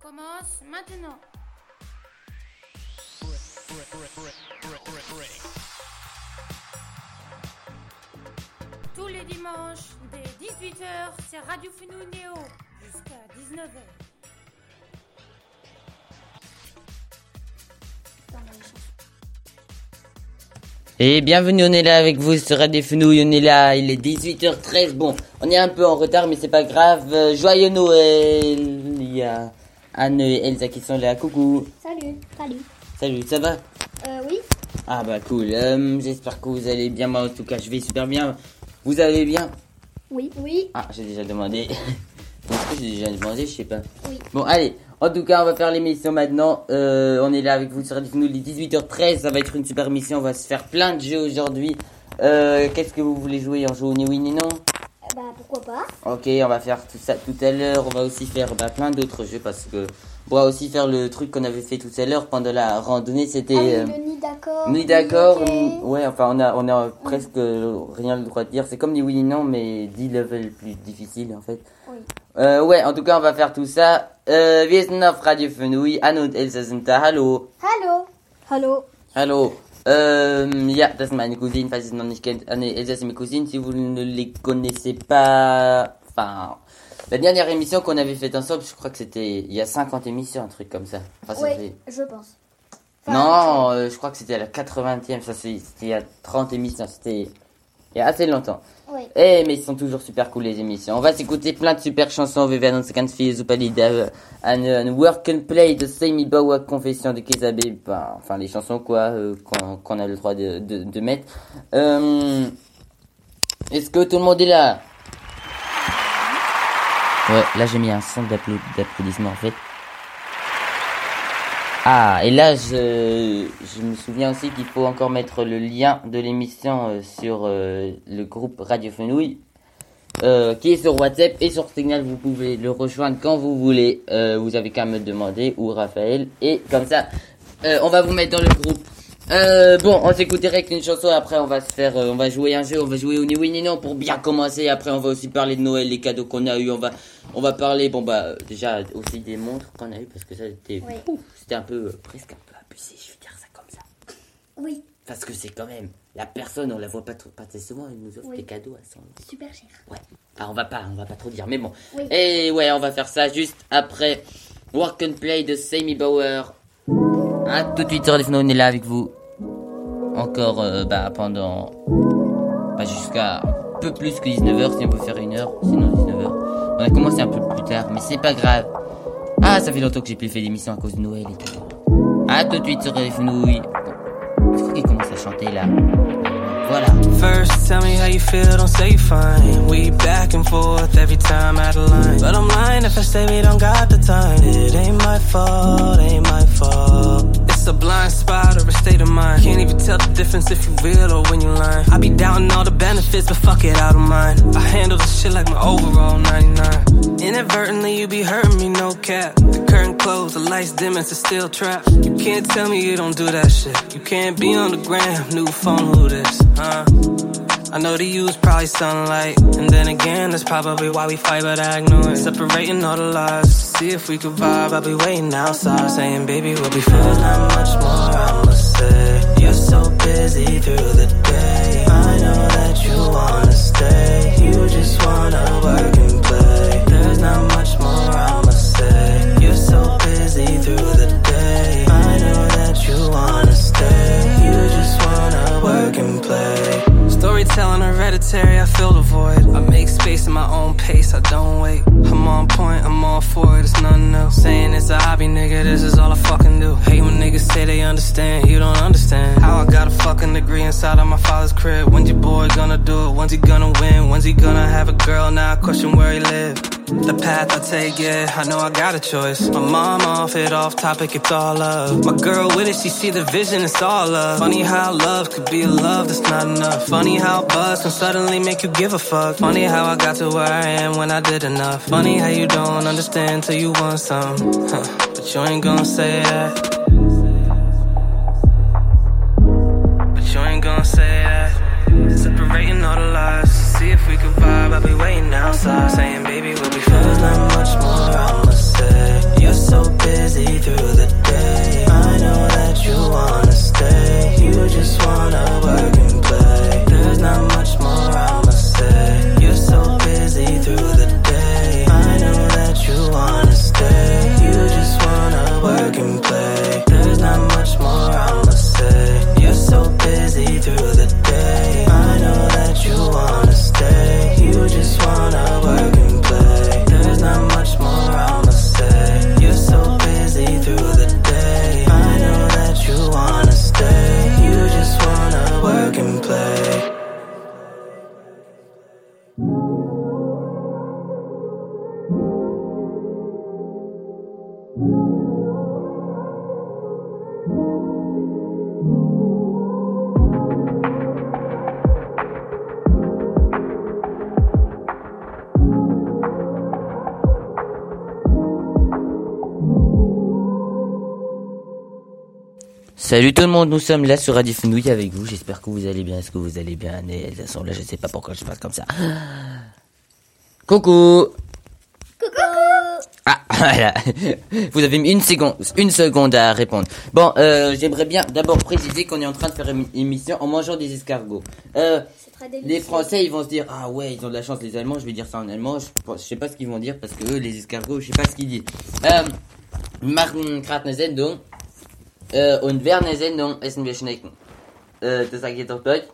Commence maintenant. Tous les dimanches, dès 18h, c'est Radio Fenouil Néo, jusqu'à 19h. Et bienvenue, on est là avec vous sur Radio Fenouil, on est là, il est 18h13, bon, on est un peu en retard mais c'est pas grave, Euh, joyeux Noël, il y a Anne et Elsa qui sont là, coucou, Salut, salut. salut, ça va Euh, oui, Ah bah cool, Euh, j'espère que vous allez bien, moi en tout cas je vais super bien, vous allez bien oui, oui, Ah, j'ai déjà demandé, est-ce que j'ai déjà demandé, je sais pas. Oui. Bon, allez, en tout cas, on va faire l'émission maintenant. Euh, on est là avec vous sur il est 18h13. Ça va être une super émission. On va se faire plein de jeux aujourd'hui. Euh, Qu'est-ce que vous voulez jouer? On joue au ni oui ni non? Euh, bah pourquoi pas. Ok, on va faire tout ça tout à l'heure. On va aussi faire bah, plein d'autres jeux parce que on va aussi faire le truc qu'on avait fait tout à l'heure pendant la randonnée. C'était. Ah oui, euh, le nid d'accord. ni d'accord, ok. ni- ouais, enfin on a on a presque rien le droit de dire. C'est comme ni oui ni non, mais 10 levels plus difficiles en fait. Oui. Euh, ouais, en tout cas on va faire tout ça. Euh, wir sind auf Radio Fenouil. Anne und Elsa sind da. Hallo. Hallo. Hallo. Hallo. Ähm, ja, das sind meine Cousinen, falls ihr es noch nicht kennt. Ah, nee, Elsa, c'est mes cousines. Si vous ne les connaissez pas, enfin, la dernière émission qu'on avait faite ensemble, je crois que c'était il y a 50 émissions, un truc comme ça. Enfin, ça Oui, fait- je pense. Enfin, Non, euh, je crois que c'était à la 80e, ça c'est- c'était il y a 30 émissions, c'était il y a assez longtemps. Oui. Eh, mais ils sont toujours super cool les émissions. On va s'écouter plein de super chansons. Wir werden uns ganz viel super Lieder an, an Work and Play de Sammy Bauer, Confession de Kezabe, ben, enfin les chansons quoi, euh, qu'on a le droit de, de, de mettre. Euh, Est-ce que tout le monde est là? Ouais, là j'ai mis un son d'applau- d'applaudissement en fait. Ah, et là, je, je me souviens aussi qu'il faut encore mettre le lien de l'émission euh, sur euh, le groupe Radio Fenouil, euh, qui est sur WhatsApp et sur Signal. Vous pouvez le rejoindre quand vous voulez. Vous avez qu'à me demander, ou Raphaël, et comme ça, on va vous mettre dans le groupe. Euh, bon, on s'écoute direct une chanson, après on va se faire, euh, on va jouer un jeu, on va jouer au ni oui ni non pour bien commencer, après on va aussi parler de Noël, les cadeaux qu'on a eu, on va, on va parler, bon bah, euh, déjà aussi des montres qu'on a eu, parce que ça c'était, Oui. c'était un peu, euh, presque un peu abusé, je vais dire ça comme ça. Oui, Parce que c'est quand même, la personne, on la voit pas trop, pas très souvent, elle nous offre Oui. des cadeaux à 100 euros. super cher. Ouais. Ah, on va pas, on va pas trop dire, mais bon. Oui. Et ouais, on va faire ça juste après Work and Play de Sammy Bauer. Ah, tout de suite sur les on est là avec vous. Encore, euh, bah, pendant, bah, jusqu'à un peu plus que 19h, si on peut faire une heure, sinon 19h. On a commencé un peu plus tard, mais c'est pas grave. Ah, ça fait longtemps que j'ai plus fait d'émission à cause de Noël et tout. Ah, tout de suite sur les fenouilles. Je crois qu'il commence à chanter là? Voilà. First, tell me how you feel, don't say you fine. We back and forth every time out of line. But I'm lying if I say we don't got the time. It ain't my fault, ain't my fault. It's a blind spot or a state of mind. Can't even tell the difference if you real or when you lying. I be doubting all the benefits, but fuck it, out of mind. I handle this shit like my overall 99. Inadvertently, you be hurting me, no cap. The curtain closed, the lights dim, it's a steel trap. You can't tell me you don't do that shit. You can't be on the gram, new phone, who this, huh? I know to use probably sunlight. And then again, that's probably why we fight, but I ignore it. Separating all the lies. See if we could vibe. I'll be waiting outside, saying, baby, we'll be fine. Not much more I must say. You're so busy through the day. I know that you wanna stay. You just wanna work and play. There's not fucking degree inside of my father's crib. When's your boy gonna do it? When's he gonna win? When's he gonna have a girl? Now I question where he live. The path I take, yeah, I know I got a choice. My mom off it, off topic, it's all love. My girl with it, she see the vision, it's all love. Funny how love could be a love that's not enough. Funny how buzz can suddenly make you give a fuck. Funny how I got to where I am when I did enough. Funny how you don't understand till you want some. Huh. But you ain't gonna say that. Outside. Saying, baby, Salut tout le monde, nous sommes là sur Radio Fenouille avec vous. J'espère que vous allez bien. Est-ce que vous allez bien? Et elles sont là, je sais pas pourquoi je passe comme ça. Coucou Coucou Ah, voilà. Vous avez mis une seconde, une seconde à répondre. Bon, euh, j'aimerais bien d'abord préciser qu'on est en train de faire une émission en mangeant des escargots. Euh, les Français, ils vont se dire ah ouais, ils ont de la chance. Les Allemands, je vais dire ça en allemand. Je, pense- je sais pas ce qu'ils vont dire parce que eux, les escargots, je sais pas ce qu'ils disent. Euh, machen gerade eine Sendung äh, und während der Sendung essen wir Schnecken. Äh, das sage ich jetzt auf Deutsch.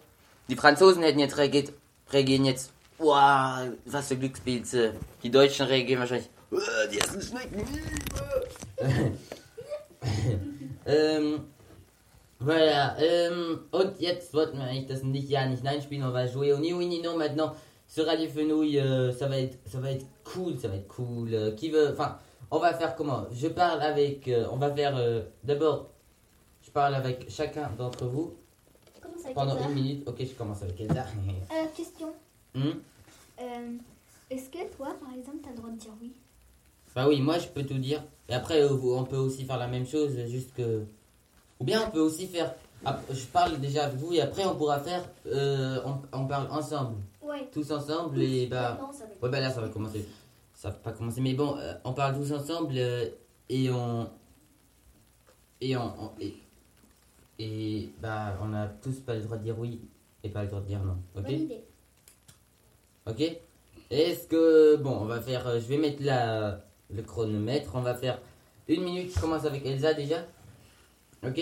Die Franzosen hätten jetzt reagiert, reagieren jetzt, wow, was für Glückspilze. Die Deutschen reagieren wahrscheinlich, "Äh, die essen Schnecken. ähm, voilà, ähm, und jetzt wollten wir eigentlich das nicht Ja, nicht Nein spielen, va jouer au ni non maintenant sur Radio Fenouille, euh, ça va être, ça va être cool, ça va être cool. Euh, qui veut, enfin, on va faire comment Je parle avec, euh, on va faire euh, d'abord, je parle avec chacun d'entre vous pendant une minute. Ok, je commence avec Elsa. Euh, question. Hmm Euh, Est-ce que toi, par exemple, t'as le droit de dire oui? Bah oui, moi je peux tout dire. Et après, euh, on peut aussi faire la même chose, juste que. Ou bien on peut aussi faire. ah, Je parle déjà avec vous et après on pourra faire. euh, on, on parle ensemble, Ouais. tous ensemble et bah. Non, ça va être- Ouais, bah là ça va commencer. Ça va pas commencer, mais bon, on parle tous ensemble et on. Et on. on- et, et bah, on a tous pas le droit de dire oui et pas le droit de dire non, ok Bonne idée. Ok Est-ce que... Bon, on va faire... euh, je vais mettre la, le chronomètre. On va faire une minute. Je commence avec Elsa déjà. Ok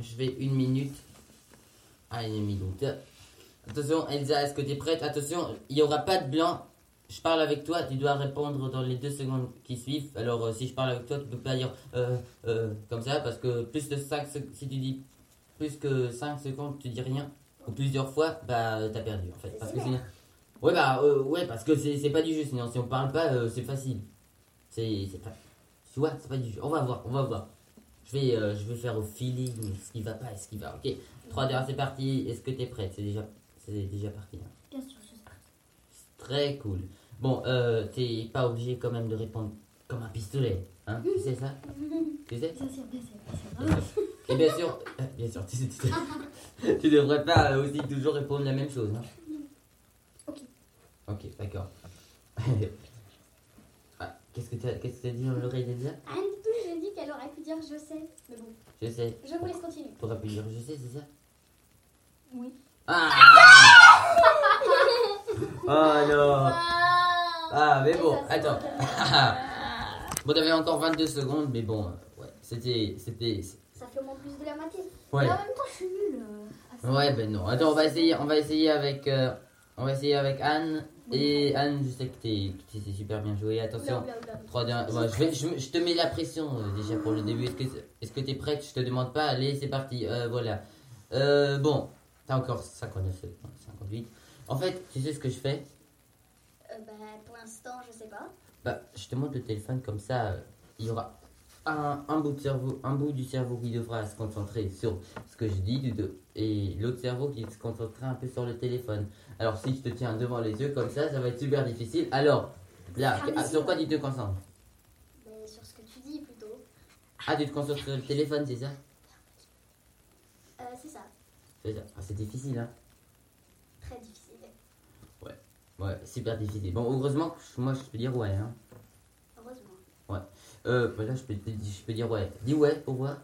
Je vais une minute. Ah, une minute. Attention, Elsa, est-ce que tu es prête? Attention, il n'y aura pas de blanc. Je parle avec toi, tu dois répondre dans les deux secondes qui suivent. Alors, euh, si je parle avec toi, tu peux pas dire euh, euh, comme ça, parce que plus de 5 si tu dis plus que 5 secondes, tu dis rien, ou plusieurs fois, bah t'as perdu en fait. Parce que sinon, Ouais, bah, ouais, parce que c'est pas du jeu, sinon si on parle pas, c'est facile. C'est pas. Tu vois, c'est pas du jeu. On va voir, on va voir. Je vais, je vais faire au feeling ce qui va pas ce qui va. Ok, 3, 2, 1, c'est parti. Est-ce que t'es prête? C'est déjà, c'est déjà parti. hein. Bien sûr, je sais. Très cool. Bon, euh, t'es pas obligé quand même de répondre comme un pistolet. Hein Tu sais ça? Tu sais? Bien sûr, bien sûr, bien sûr. Et bien sûr, euh, bien sûr, tu, tu- tu devrais pas aussi toujours répondre la même chose. Hein. Ok. Ok, d'accord. Ah, Qu'est-ce que tu as, qu'est-ce que t'as dit dans l'oreille d'Elsa du tout, j'ai dit qu'elle aurait pu dire je sais. Mais bon, Je sais. je vous laisse continuer. T'aurais pu dire je sais, c'est ça? Oui. Ah Oh non Ah, mais bon, attends. bon, t'avais encore 22 secondes, mais bon, euh, ouais, c'était, c'était, Ça fait au moins plus de la moitié. ouais. Mais en même temps, je suis nulle. euh. Ouais, ben non. Attends, on va essayer, on va essayer avec, euh, on va essayer avec Anne. Et Anne, je sais que t'es, t'es super bien joué. Attention. Blablabla. 3, 2, 1. Ouais, je, vais, je, je te mets la pression euh, déjà pour le début. Est-ce que, est-ce que t'es prête? Je te demande pas. Allez, c'est parti. Euh, voilà. Bon, t'as encore 59 secondes, 58. En fait, tu sais ce que je fais? Bah, pour l'instant, je sais pas. Bah, je te montre le téléphone comme ça. euh, il y aura un, un bout de cerveau, un bout du cerveau qui devra se concentrer sur ce que je dis, et l'autre cerveau qui se concentrera un peu sur le téléphone. Alors, si je te tiens devant les yeux comme ça, ça va être super difficile. Alors, là, Ah, ah, sur quoi tu te concentres? Mais sur ce que tu dis plutôt. Ah, tu te concentres sur le téléphone, c'est ça? Euh, c'est ça. C'est ça. Ah, c'est difficile, hein Très difficile. Ouais, super difficile. Bon, heureusement, que moi, je peux dire ouais, hein. Heureusement. Euh, bah là, je peux, je peux dire ouais. Dis ouais pour voir.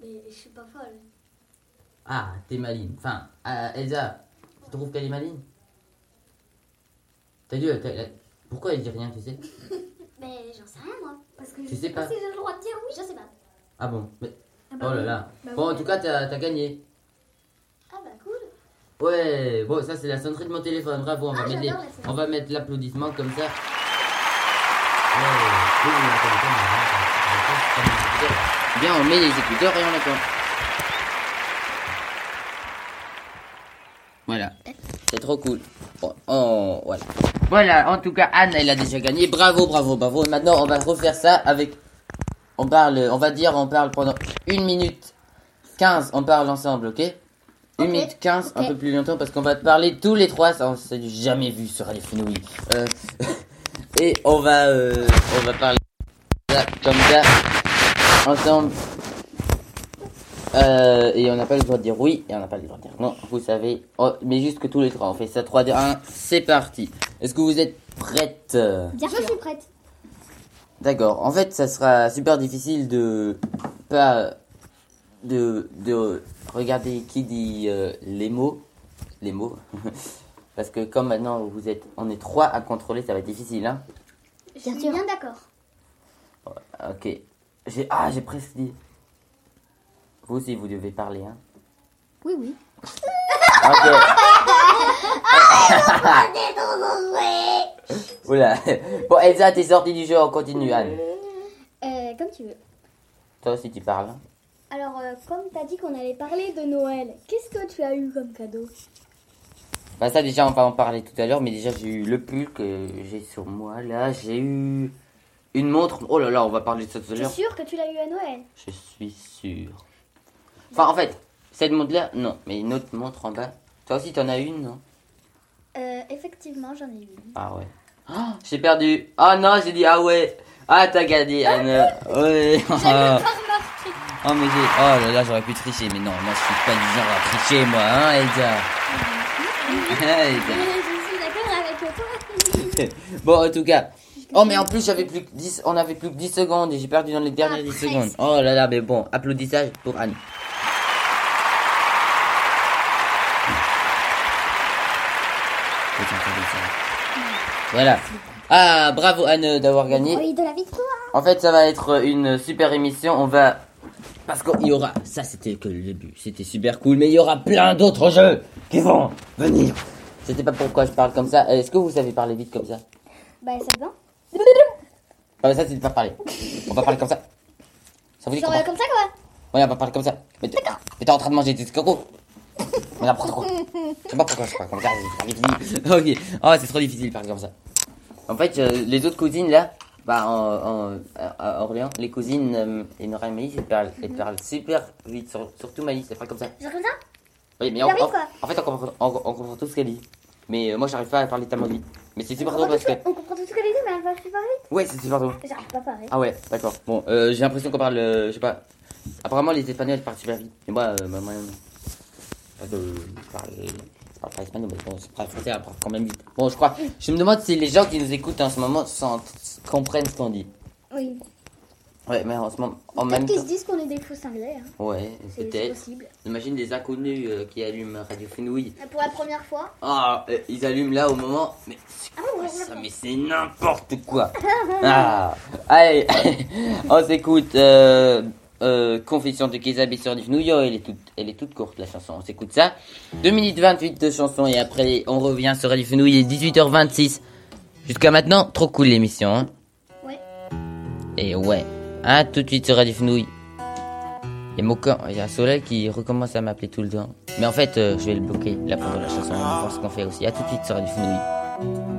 Mais je suis pas folle. Ah, t'es maline. Enfin, euh, Elsa, tu trouves qu'elle est maline T'as dit, pourquoi elle dit rien, tu sais? Mais j'en sais rien, moi. Parce que je Tu sais pas? si j'ai le droit de dire oui. Je sais pas. Ah bon? Mais- Ah Oh là là. Bah Bon, oui. en tout cas, t'as as gagné. Ouais, bon, ça c'est la sonnerie de mon téléphone. Bravo, on va Ah, mettre les- on va mettre l'applaudissement comme ça. Ouais. Bien, on met les écouteurs et on attend. Voilà, c'est trop cool. Bon, oh, voilà. Voilà, en tout cas, Anne, elle a déjà gagné. Bravo, bravo, bravo. Et maintenant, on va refaire ça avec. On parle, on va dire, on parle pendant une minute 15, on parle ensemble, ok? Une Ok. minute 15, un peu plus longtemps, parce qu'on va te parler tous les trois, ça on s'est jamais vu sur les Fenouilles. Euh, et on va, euh, on va parler ça, comme ça, ensemble. Euh, et on n'a pas le droit de dire oui et on n'a pas le droit de dire non. Vous savez, Oh, mais juste que tous les trois, on fait ça 3, 2, 1, c'est parti. Est-ce que vous êtes prêtes? Bien Je suis prête. D'accord. En fait, ça sera super difficile de pas de de regarder qui dit euh, les mots, les mots, parce que comme maintenant vous êtes, on est trois à contrôler, ça va être difficile, hein. Je suis bien d'accord. Ok. J'ai ah j'ai presque dit. Vous aussi vous devez parler, hein. Oui, oui. Ok. Oula. Bon Elsa, t'es sortie du jeu, on continue Anne. Euh, comme tu veux. Toi aussi tu parles. Alors, euh, comme t'as dit qu'on allait parler de Noël, qu'est-ce que tu as eu comme cadeau Bah ça déjà on va en parler tout à l'heure, mais déjà j'ai eu le pull que j'ai sur moi là, j'ai eu une montre. Oh là là, on va parler de ça tout à Tu l'heure. sûr que tu l'as eu à Noël Je suis sûr. Enfin en fait, cette montre là, non, mais une autre montre en bas. Toi aussi t'en as une, non euh, Effectivement, j'en ai eu une. Ah ouais. Ah, j'ai perdu. Ah non, j'ai dit ah ouais. Ah t'as gagné Anne. Ouais. Oh mais j'ai. Oh là là, j'aurais pu tricher, mais non, moi je suis pas du genre à tricher moi, hein Elsa. Elsa. je suis d'accord avec toi. Bon, en tout cas. Oh, mais en plus, j'avais plus que 10, on avait plus que 10 secondes et j'ai perdu dans les dernières 10 presque. secondes. Oh là là, mais bon, applaudissage pour Anne. Voilà. Ah, bravo Anne d'avoir gagné. Oui, de la victoire. En fait, ça va être une super émission. On va. Parce qu'il y aura. Ça, c'était que le début. C'était super cool. Mais il y aura plein d'autres jeux qui vont venir. C'était pas pourquoi je parle comme ça. Euh, Est-ce que vous savez parler vite comme ça? Bah, ça va. Ah, mais ça, c'est de pas parler. On va parler comme ça. Ça vous dit Genre comme ça, quoi. Ouais, on va parler comme ça. Mais t'es en train de manger des escargots. Mais n'importe quoi. Je sais pas pourquoi je parle comme ça. c'est trop difficile. Ok. Oh, c'est trop difficile de parler comme ça. En fait, euh, les autres cousines, là, bah, en, en- à Orléans, les cousines, euh, Enora et Maïs, elles parlent, elles parlent super vite. sur- surtout Maïs, elles parlent comme ça. Genre comme ça? Oui, mais on, quoi. en fait, on comprend, on, comprend tout ce qu'elle dit. Mais euh, moi, j'arrive pas à parler tellement vite. Mais c'est super drôle parce que. on comprend tout ce qu'elle dit, mais elle va super vite. Ouais, c'est super drôle. J'arrive pas pareil. Ah ouais, d'accord. Bon, euh, j'ai l'impression qu'on parle, euh, je sais pas. Apparemment, les Espagnols parlent super vite. Et moi, bah, moi, euh, je parle, je parle pas espagnol, mais bon, je parle français, elle parle quand même vite. Bon, je crois. Je me demande si les gens qui nous écoutent en ce moment comprennent ce qu'on dit. Oui. Ouais, mais en ce moment, en même qu'ils temps. se disent qu'on est des faux cinglés. Hein. Ouais, C'est c'est peut-être. possible. Imagine des inconnus euh, qui allument Radio Fenouille. Pour la première fois. Ah, euh, ils allument là au moment. Mais c'est Ah quoi ouais, ça Mais c'est n'importe quoi. Ah, allez, on s'écoute. Euh, euh, Confession de Kizabé sur Fenouille. Elle est toute, elle est toute courte la chanson. On s'écoute ça. 2 minutes 28 de chanson et après on revient sur Radio Fenouille. Il est 18h26. Jusqu'à maintenant, trop cool l'émission. Hein Ouais. et ouais, à tout de suite sur Radio Fenouille. Il y a Moka, il y a Soleil qui recommence à m'appeler tout le temps. Mais en fait, euh, je vais le bloquer la fin de la chanson. On va voir ce qu'on fait aussi. À tout de suite sur Radio Fenouille.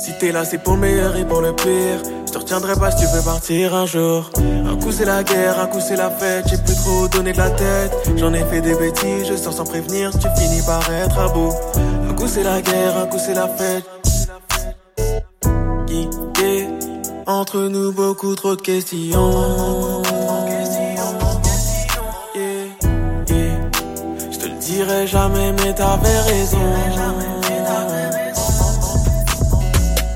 Si t'es là, c'est pour le meilleur et pour le pire. Je te retiendrai pas si tu veux partir un jour. Un coup c'est la guerre, un coup c'est la fête. J'ai plus trop donné de la tête. J'en ai fait des bêtises, je sors sans prévenir. Tu finis par être à bout. Un coup c'est la guerre, un coup c'est la fête. Guidé, entre nous beaucoup trop de questions. Yeah, yeah. Je te le dirai jamais, mais t'avais raison.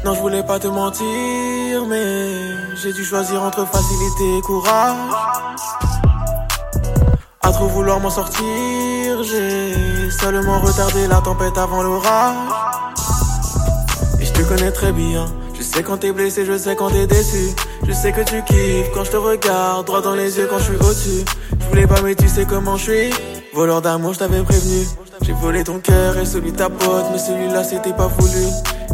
Non, je voulais pas te mentir, mais j'ai dû choisir entre facilité et courage. À trop vouloir m'en sortir, j'ai seulement retardé la tempête avant l'orage. Et je te connais très bien. Sais quand t'es blessé, je sais quand t'es déçu. Je sais que tu kiffes quand je te regarde droit dans les yeux quand je suis au-dessus. Je voulais pas, mais tu sais comment je suis. Voleur d'amour, je t'avais prévenu. J'ai volé ton cœur et celui de ta pote, mais celui-là c'était pas voulu.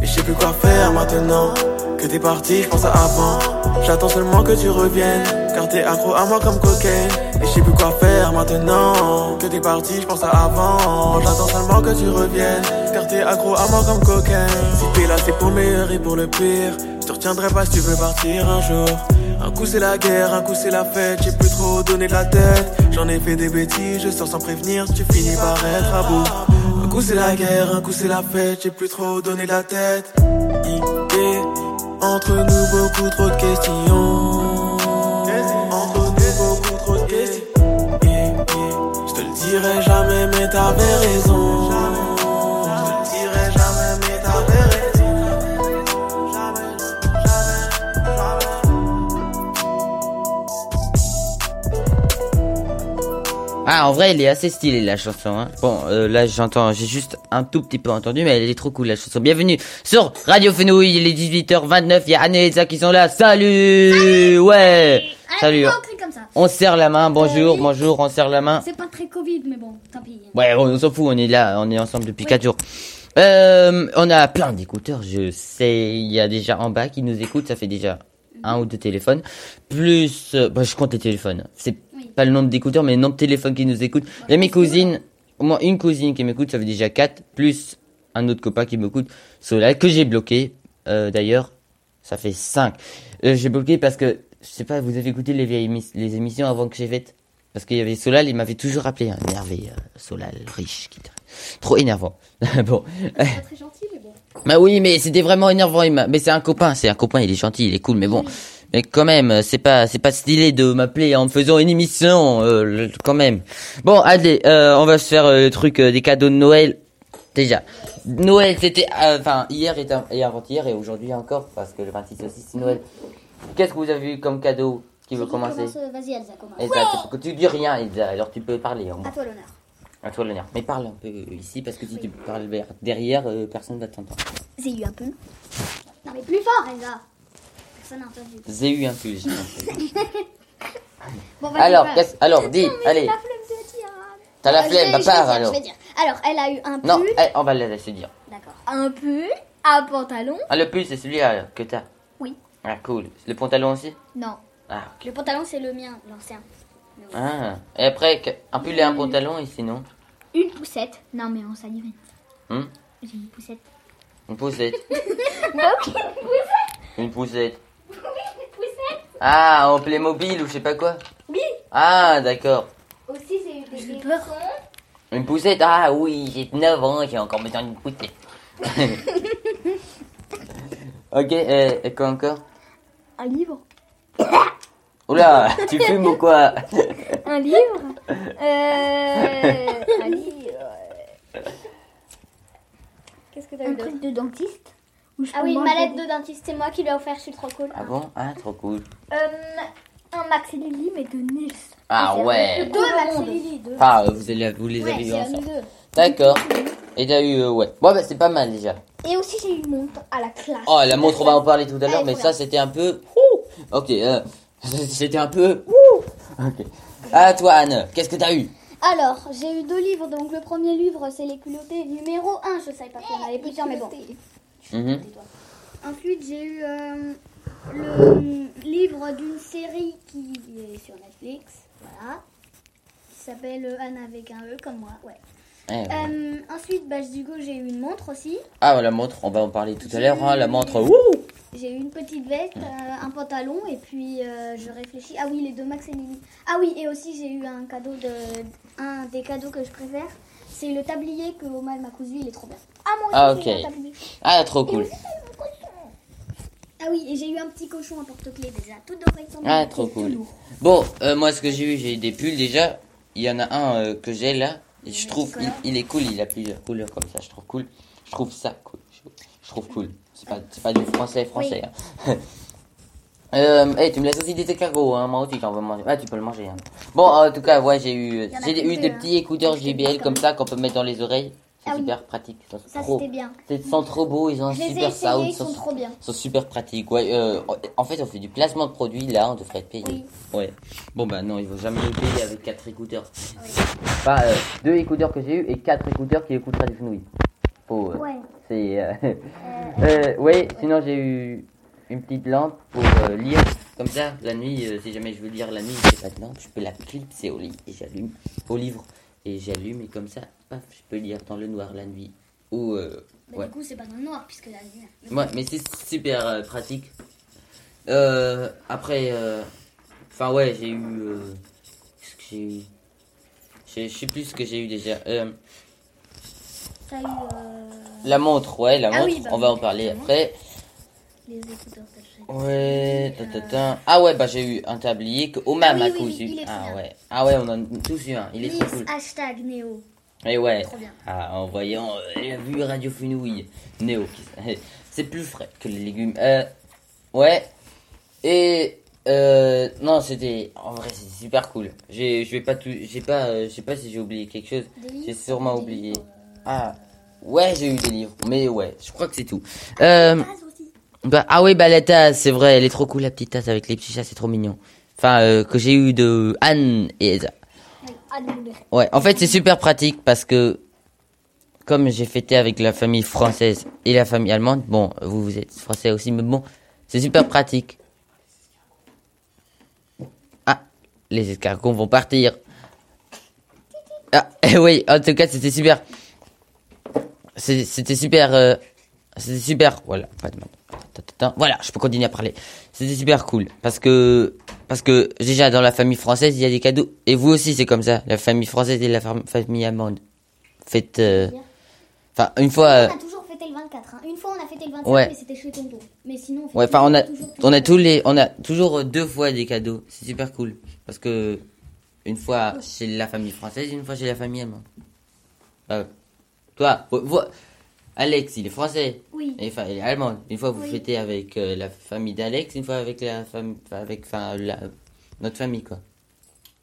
Et je sais plus quoi faire maintenant. Que t'es parti, je pense à avant. J'attends seulement que tu reviennes. Car t'es accro à moi comme cocaine. Et je sais plus quoi faire maintenant. Que t'es parti, je pense à avant. J'attends seulement que tu reviennes. Car t'es accro à moi comme cocaine. Si t'es là, c'est pour le meilleur et pour le pire. Je te retiendrai pas si tu veux partir un jour. Un coup c'est la guerre, un coup c'est la fête. J'ai plus trop donné de la tête. J'en ai fait des bêtises, je sors sans prévenir. Tu finis par être à bout. Un coup c'est la guerre, un coup c'est la fête, j'ai plus trop donné la tête. Entre nous beaucoup trop de questions. Dirai jamais, mais t'avais raison. Je dirai jamais, mais t'avais raison. Jamais, jamais, jamais. Ah, en vrai, elle est assez stylée la chanson. Hein. Bon, euh, là, j'entends, j'ai juste un tout petit peu entendu, mais elle est trop cool la chanson. Bienvenue sur Radio Fenouil, il est 18h29, il y a Anne et Elsa qui sont là. Salut, Ouais Salut. On se serre la main, bonjour, oui. bonjour, on serre la main. C'est pas très Covid, mais bon, tant pis. Ouais, on s'en fout, on est là, on est ensemble depuis 4 jours. Euh, on a plein d'écouteurs, je sais, il y a déjà en bas qui nous écoutent, ça fait déjà un ou deux téléphones. Plus, euh, bah, je compte les téléphones. C'est Oui. pas le nombre d'écouteurs, mais le nombre de téléphones qui nous écoutent. Il y a mes cousines, au moins une cousine qui m'écoute, ça fait déjà 4, plus un autre copain qui m'écoute, Solal, que j'ai bloqué, euh, d'ailleurs, ça fait 5. Euh, j'ai bloqué parce que, je sais pas, vous avez écouté les vieilles émis- les émissions avant que j'ai faites Parce qu'il y avait Solal, il m'avait toujours appelé, hein, énervé, euh, Solal, riche, qui trop énervant. bon. Pas très gentil, mais bon. Bah oui, mais c'était vraiment énervant. Il m'a... Mais c'est un copain, c'est un copain. Il est gentil, il est cool, mais bon. Mais quand même, euh, c'est pas, c'est pas stylé de m'appeler en me faisant une émission, euh, le- quand même. Bon, allez, euh, on va se faire euh, le truc euh, des cadeaux de Noël. Déjà, Noël, c'était, euh, enfin, hier et avant-hier et aujourd'hui encore, parce que le 26 aussi c'est Noël. Qu'est-ce que vous avez eu comme cadeau Qui veut commencer commence, euh, Vas-y, Elsa, commence. Elsa, tu- tu dis rien, Elsa, alors tu peux parler. En À toi l'honneur. à toi l'honneur. Mais parle un peu ici, parce que si tu parles derrière, euh, personne va t'entendre. J'ai eu un peu. Non, mais plus fort, Elsa. Personne n'a entendu. J'ai eu un peu, j'ai. Bon, vas-y, Alors, qu'est-ce- alors, dis, Non, allez. j'ai la flemme de dire. T'as la Euh, flemme, bah pars alors. Dire. Alors, elle a eu un pull. Non, eh, on va la laisser dire. D'accord. Un pull, un pantalon. Ah, le pull, c'est celui-là que t'as. Ah, cool. Le pantalon aussi? Non. Ah, ok. Le pantalon, c'est le mien, l'ancien. Ah. Et après, que- un pull et un pantalon, et sinon Une poussette. Non, mais on s'anime. Hum J'ai une poussette. Une poussette. Une poussette. Une poussette. Oui, une poussette. Ah, en Playmobil ou je sais pas quoi Oui. Ah, d'accord. Aussi, j'ai eu des. Une poussette? Ah oui, j'ai 9 ans, j'ai encore besoin d'une poussette. ok, et, et quoi encore? Un livre. Oula, tu fumes ou quoi? Un livre? Euh, un livre. Qu'est-ce que t'as Un eu d'autre? truc de dentiste où je Ah peux oui, une manger mallette des- de dentiste, c'est moi qui l'ai offert, je suis trop cool. Ah bon? Ah, trop cool. Euh, un Max et Lily, mais de Nils. Ah ouais. Deux, Max et Lily, deux. Ah, vous, allez- vous les Ouais, avez eu c'est à ensemble. deux. D'accord. Et t'as eu, euh, ouais. Bon, bah, c'est pas mal déjà. Et aussi, j'ai eu une montre à la classe. Oh, la montre, on va en parler tout à l'heure, mais voilà. ça, c'était un peu. Ouh. Ok, euh, c'était un peu. Ouh. Ok. Ah, toi, Anne, qu'est-ce que t'as eu? Alors, j'ai eu deux livres. Donc, le premier livre, c'est Les culottés numéro 1. Je savais pas qu'il y en avait plusieurs, mais bon. Mhm. Ensuite, j'ai eu euh, le livre d'une série qui est sur Netflix. Voilà. Qui s'appelle euh, Anne avec un E, comme moi. Ouais. Eh. Euh, ensuite, bah, du coup, j'ai eu une montre aussi. Ah, la montre, on va en parler tout à l'heure, hein, la montre. J'ai eu une petite veste, euh, un pantalon, et puis euh, je réfléchis. Ah oui, les deux Max et Lily. Ah oui, et aussi j'ai eu un cadeau de. Un des cadeaux que je préfère, c'est le tablier que Omar m'a cousu, il est trop bien. Ah, aussi, Ah, ok. tablier? Ah, trop cool. Ah oui, et j'ai eu un petit cochon à porte-clés déjà, tout doré Ah, trop cool. Bon, moi, ce que j'ai eu, j'ai eu des pulls déjà. Il y en a un que j'ai là. Et je trouve, il, il est cool, il a plusieurs couleurs comme ça. Je trouve cool. Je trouve ça cool. Je, trouve cool. C'est pas, c'est pas du français français. hein. Euh, hey, tu me laisses aussi des escargots, hein, moi aussi j'en veux manger. Ah, tu peux le manger. Hein. Bon, en tout cas, ouais, j'ai eu, j'ai eu deux, des hein. petits écouteurs JBL comme- ça qu'on peut mettre dans les oreilles. C'est Ah oui. super pratique. Ils sont Ça, trop, c'était bien. ils sont trop beaux, ils ont un Je super essayés, sound. ils sont trop bien. Ils sont super pratiques. Ouais, euh, en fait, on fait du placement de produits là, on devrait être payé. Oui. Ouais. Bon bah non, il faut jamais le payer avec quatre écouteurs. Enfin, euh, deux écouteurs que j'ai eu et quatre écouteurs qui écoutent Radio Fenouil. Faut. euh, Ouais. C'est. Euh, euh, ouais. Sinon j'ai eu une petite lampe pour euh, lire comme ça la nuit. euh, si jamais je veux lire la nuit, j'ai pas de lampe, je peux la clipser au lit et j'allume au livre et j'allume et comme ça, paf, je peux lire dans le noir la nuit. Ou euh, Bah, ouais. Du coup, c'est pas dans le noir, puisque la lumière. Ouais, mais c'est super euh, pratique. Euh, après, euh, enfin ouais, j'ai eu, euh, qu'est-ce que j'ai eu? Je je sais plus ce que j'ai eu déjà. Euh, T'as eu La montre, ouais, la Ah montre, oui, bah on va en parler après. les écouteurs d'Alger. Ouais, ta, ta, ta. Ah ouais, bah j'ai eu un tablier que Oma Ah m'a cousu. ah ouais. Ah ouais, on en a tous eu un. Il est trop cool. hashtag Néo. Et ouais. Trop bien. Ah, en voyant euh, la vue Radio Fenouille. Néo. C'est plus frais que les légumes. Euh, ouais. Et euh, non, c'était en vrai c'était super cool. J'ai je vais pas tout j'ai pas euh, je sais pas si j'ai oublié quelque chose. J'ai sûrement oublié. livres, Ah. Ouais, j'ai eu des livres, mais ouais, je crois que c'est tout. Euh, Tasse aussi. bah, ah oui, bah la tasse, c'est vrai, elle est trop cool la petite tasse avec les petits chats, c'est trop mignon. Enfin, euh, que j'ai eu de Anne et Elsa. Ouais, en fait c'est super pratique parce que comme j'ai fêté avec la famille française et la famille allemande, bon, vous êtes français aussi, mais bon, c'est super pratique. Ah, les escargots vont partir. Ah, oui, en tout cas c'était super. C'était super, euh, c'était super. Voilà, pas de. Voilà, je peux continuer à parler. C'était super cool parce que parce que déjà dans la famille française il y a des cadeaux et vous aussi c'est comme ça. La famille française et la fam- famille allemande. Faites, euh, enfin une fois. euh, On a toujours fêté le 24. hein. Une fois, on a fêté le 25, Ouais. mais c'était chez tonton. Mais sinon, fait Ouais, enfin on a toujours, toujours, on a tous les on a toujours euh, deux fois des cadeaux. C'est super cool parce que une fois chez la famille française et une fois chez la famille allemande. Euh, toi, vo- vo- Alex, il est français. Oui. Et enfin, il est allemand. Une fois vous Oui. fêtez avec euh, la famille d'Alex, une fois avec la famille avec enfin la- notre famille quoi.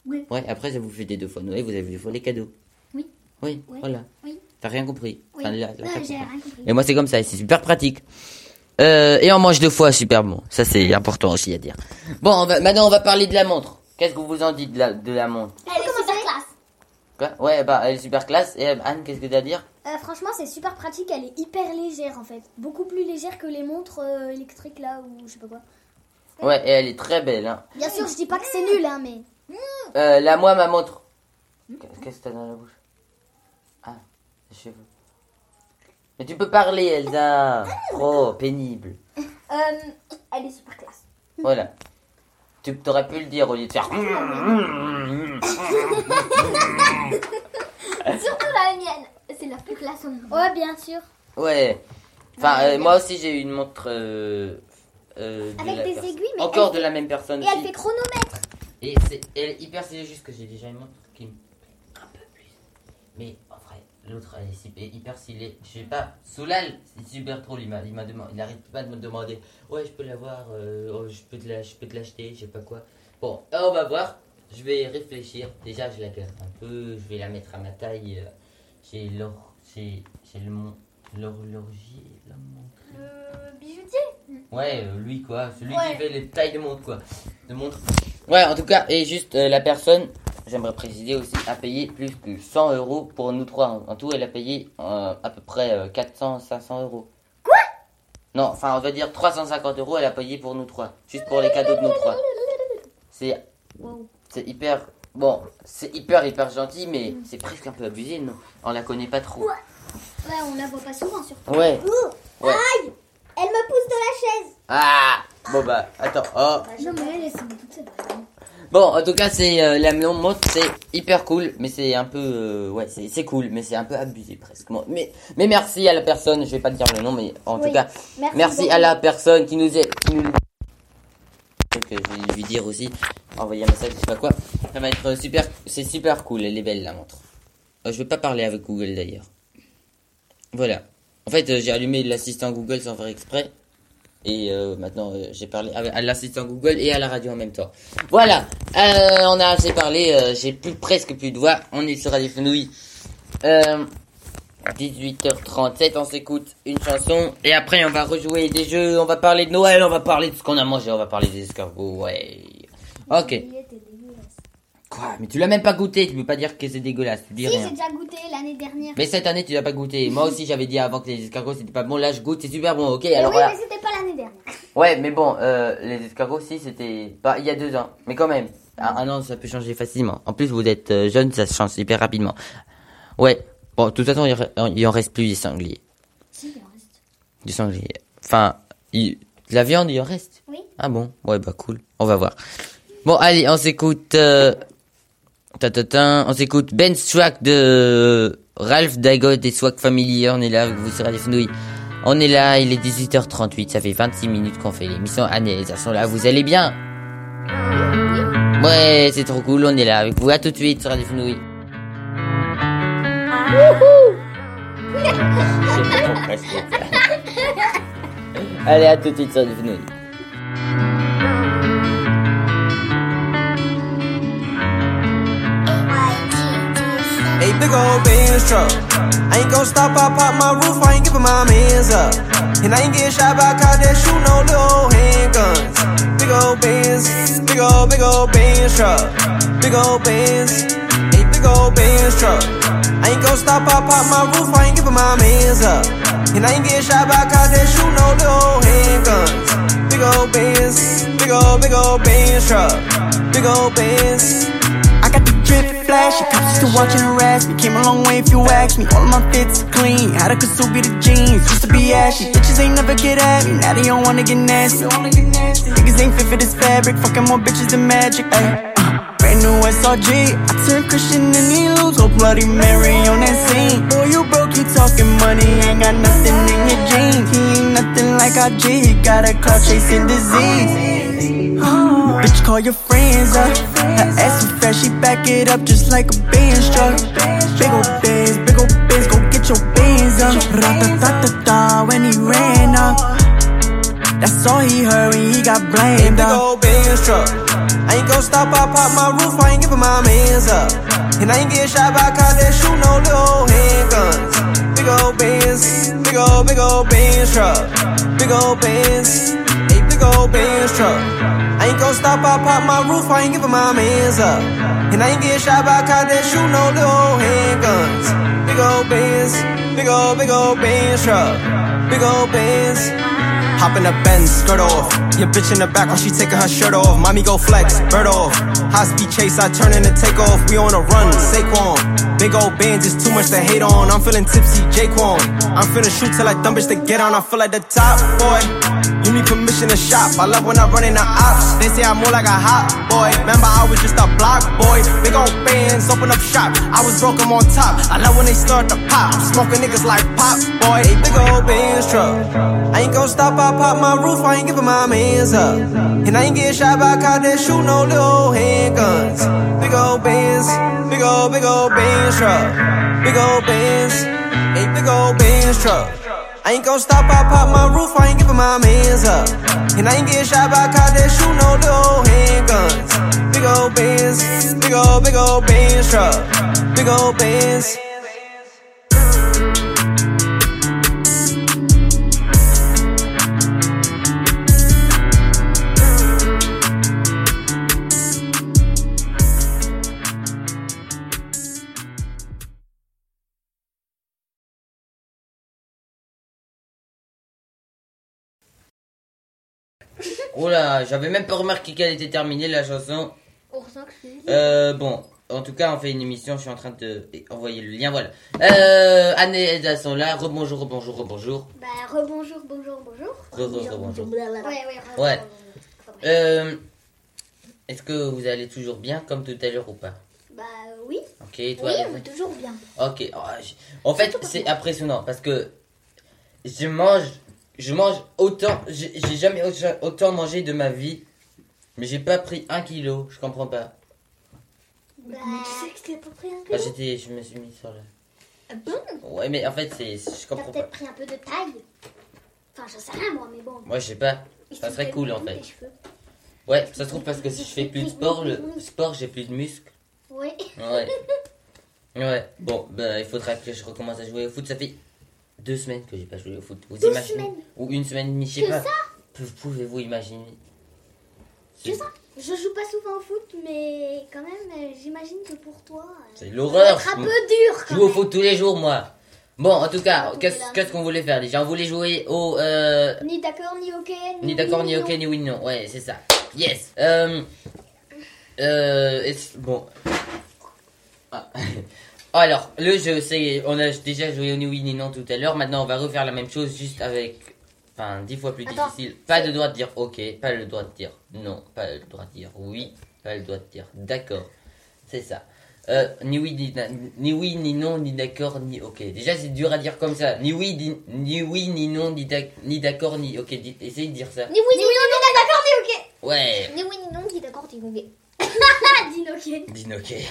Oui. Ouais, après ça vous fêtez deux fois Noël, vous avez deux fois les cadeaux. Oui. Oui, voilà. Oui. T'as rien compris. Oui. Enfin, là, là, Non, t'as j'ai rien compris. Et moi, c'est comme ça, et c'est super pratique. Euh, et on mange deux fois, super bon. Ça, c'est important aussi à dire. Bon, on va- maintenant, on va parler de la montre. Qu'est-ce que vous en dites de la, de la montre? Elle est super classe. Quoi? Ouais, bah, elle est super classe. Et Anne, qu'est-ce que t'as à dire? Euh, franchement, c'est super pratique. Elle est hyper légère en fait. Beaucoup plus légère que les montres euh, électriques là ou je sais pas quoi. Ouais, et elle est très belle, hein. Bien sûr, je dis pas que c'est nul, hein, mais. Euh, là, moi, ma montre. Qu'est-ce que t'as dans la bouche? Ah, les cheveux. Mais tu peux parler, Elsa. Oh, pénible. Euh, elle est super classe. Voilà. Tu t'aurais pu le dire au lieu de faire. Surtout la mienne. C'est la plus classe au. Ouais, bien sûr. Ouais. Enfin, euh, moi aussi j'ai eu une montre. euh, euh, de Avec la des aiguilles, mais Encore elle de la même personne. Et elle aussi. fait chronomètre. Et c'est elle est hyper stylée, juste que j'ai déjà une montre qui me. un peu plus. Mais en vrai, l'autre elle est si- hyper stylée. Je sais pas, Soulal, c'est super trop. Il m'a il m'a demandé, il arrête pas de me demander Ouais, je peux l'avoir, euh, oh, je peux te la- je peux te l'acheter, je sais pas quoi. Bon, on va voir. Je vais réfléchir. Déjà, je la garde un peu. Je vais la mettre à ma taille. euh, J'ai l'or. J'ai j'ai le mon. L'horloger. la montre. Le bijoutier? Ouais, euh, lui quoi, celui Ouais. qui fait les tailles de montre quoi. De montre. Ouais, en tout cas, et juste euh, la personne, j'aimerais préciser aussi, a payé plus que 100 euros pour nous trois. En, en tout, elle a payé euh, à peu près euh, 400, 500 euros. Quoi? Non, enfin, on va dire 350 euros, elle a payé pour nous trois. Juste pour les cadeaux de nous trois. C'est. C'est hyper. Bon, c'est hyper, hyper gentil, mais c'est presque un peu abusé, non? On la connaît pas trop. Ouais, on la voit pas souvent surtout. Ouais. Ouais. Elle me pousse de la chaise. Ah Bon bah, attends. Oh. Non, mais elle est grave. Bon, en tout cas, c'est euh, la montre, c'est hyper cool, mais c'est un peu, euh, ouais, c'est c'est cool, mais c'est un peu abusé presque. Bon, mais, mais merci à la personne, je vais pas te dire le nom, mais en Oui. tout cas, Merci, à la personne qui nous est, qui nous. Euh, je vais lui dire aussi, envoyer un message, je sais pas quoi. Ça va être super, c'est super cool, elle est belle la montre. Euh, je vais pas parler avec Google d'ailleurs. Voilà. En fait, euh, j'ai allumé l'assistant Google sans faire exprès. Et euh, maintenant, j'ai parlé à l'assistant Google et à la radio en même temps. Voilà, on a assez parlé, j'ai plus presque plus de voix. On est sur Radio Fenouille. Euh, 18h37, on s'écoute une chanson et après on va rejouer des jeux, on va parler de Noël, on va parler de ce qu'on a mangé, on va parler des escargots, ouais. Ok. Quoi Mais tu l'as même pas goûté, tu peux pas dire que c'est dégueulasse, tu dis Si, rien. j'ai déjà goûté l'année dernière. Mais cette année tu l'as pas goûté. Moi aussi j'avais dit avant que les escargots c'était pas bon, là je goûte, c'est super bon, ok Mais alors oui, voilà. mais c'était pas l'année dernière. Ouais, mais bon, euh, les escargots, si, c'était pas il y a deux ans. Mais quand même, un, un an, ça peut changer facilement. En plus, vous êtes euh, jeune, ça se change hyper rapidement. Ouais, bon, de toute façon, il, il en reste plus des sangliers. Si, il en reste. Du sanglier. Enfin, il- la viande, il en reste Oui. Ah bon? Ouais, bah cool. On va voir. Bon, allez, on s'écoute... Euh, on s'écoute Ben's Track de Ralph Dagot et Swag Family, on est là avec vous sur Radio Fenouille. On est là, il est 18h38, ça fait 26 minutes qu'on fait l'émission. Année, elles sont là, vous allez bien? Ouais, c'est trop cool, on est là avec vous. À tout de suite sur Radio Fenouille. Allez, à tout de suite sur Fenouille. A big old Benz truck. I ain't gon' stop, I pop my roof, I ain't giving my mans up. And I ain't getting shot by cops that shoot no little handguns. Big old Benz, big old, big old Benz truck. Big old Benz, a old Benz truck. I ain't gon' stop, I pop my roof, I ain't giving my mans up. And I ain't getting shot by cops that shoot no little handguns. Big old Benz, big old, big old Benz truck. Big old Benz. I got the drip flashy, cops still watching harass me. Came a long way if you ask me. All of my fits are clean. Had a Kasubi the jeans, used to be ashy. Bitches ain't never get at me, now they don't wanna get nasty. Niggas ain't fit for this fabric, fucking more bitches than magic. Ay. New SRG, I turned Christian and he lose. Go Bloody Mary on that scene. Boy, you broke, you talking money, ain't got nothing in your jeans. He ain't nothing like RG, he got a clout chasing disease. Oh, bitch, call your friends up. Her ass so fat, she back it up just like a Benz truck. Big ol' Benz, big ol' Benz, go get your Benz up. Ra-ta-ta-ta-ta when he ran. That's all he heard when he got blamed. Big ol' Benz truck. I ain't gon' stop, I pop my roof, I ain't giving my mans up. And I ain't getting shot by cops that shoot no little handguns. Big old Benz, big old, big old Benz truck. Big old Benz, a big old Benz truck. I ain't gon' stop, I pop my roof, I ain't giving my mans up. And I ain't getting shot by cops that shoot no little handguns. Big old Benz, big ol' big ol' Benz truck. Big old Benz. Hop in the Benz, skirt off. Your bitch in the back while she taking her shirt off. Mommy go flex, bird off. High speed chase, I turn take off. We on a run, Saquon. Big old bands is too much to hate on. I'm feeling tipsy, Jaquan. I'm finna shoot till I dumb bitch to get on. I feel like the top boy. You need permission to shop. I love when I run in the ops. They say I'm more like a hot boy. Remember, I was just a block boy. Big old bands, open up shop. I was broke, I'm on top. I love when they start to pop. I'm smoking niggas like pop boy. A big old bands truck. I ain't gon' stop, I pop my roof. I ain't giving my mans up. And I ain't getting shot by cops that shoot no little handguns. Big old bands, big old, big old bands truck. Big old bands, a big old bands truck. I ain't gon' stop, I pop my roof, I ain't giving my mans up. And I ain't getting shot by cops that shoot no little handguns. Big old bands, big old, big old bands truck. Big old bands. Oh là, j'avais même pas remarqué qu'elle était terminée la chanson. On ressent que c'est. Euh, bon, en tout cas, on fait une émission, je suis en train de envoyer le lien, voilà. Euh, Anne et Elsa sont là, rebonjour, rebonjour, rebonjour. Bah, rebonjour, bonjour, bonjour. Re, re, rebonjour. Ouais, ouais, Ouais. Euh, est-ce que vous allez toujours bien, comme tout à l'heure ou pas? Bah, oui. Ok, Oui, toi on est toujours bien. Ok, oh, en fait, c'est impressionnant parce que je mange, je mange autant, j'ai jamais autant- mangé de ma vie, mais j'ai pas pris un kilo, je comprends pas. Bah, Mais tu sais que c'était pas pris un Bah, kilo j'étais, je me suis mis sur le. ah bon? Ouais, mais en fait, c'est, je T'as comprends pas. peut-être pris un peu de taille. Enfin, j'en sais rien, moi, mais bon. Moi, je sais pas. Ça se serait cool en fait. Ouais, ça se trouve parce que si je fais plus de sport, le sport, j'ai plus de muscles. Ouais. Ouais. Ouais. Bon, bah, il faudra que je recommence à jouer au foot. Ça fait deux semaines que j'ai pas joué au foot. Vous Deux imaginez semaines Ou une semaine et demie, je sais pas. Pouvez-vous imaginer ça Je joue pas souvent au foot, mais quand même, euh, j'imagine que pour toi. euh, C'est l'horreur. être un peu dur Je joue au foot tous les jours, moi. Bon, en tout cas, qu'est-ce qu'on voulait faire déjà On voulait jouer au. Euh, Ni d'accord, ni ok. ni d'accord, ni non. ok, ni oui, ni non. Ouais, c'est ça. Yes. Euh, euh, bon. Ah. Alors, le jeu, c'est. On a déjà joué au ni oui, ni non tout à l'heure. Maintenant, on va refaire la même chose, juste avec. Enfin, dix fois plus Attends, difficile. Pas le droit de dire ok, pas le droit de dire non, pas le droit de dire oui, pas le droit de dire d'accord. C'est ça. Euh, ni oui, ni, ni oui, ni non, ni d'accord, ni ok. Déjà, c'est dur à dire comme ça. Ni oui, ni, ni oui, ni non, ni d'ac- ni d'accord, ni ok. Essayez de dire ça. Ni oui, ni non, ni d'accord, ni ok. Ouais. Ni oui, ni non, ni d'accord, ni ok. Ok. Dinoké.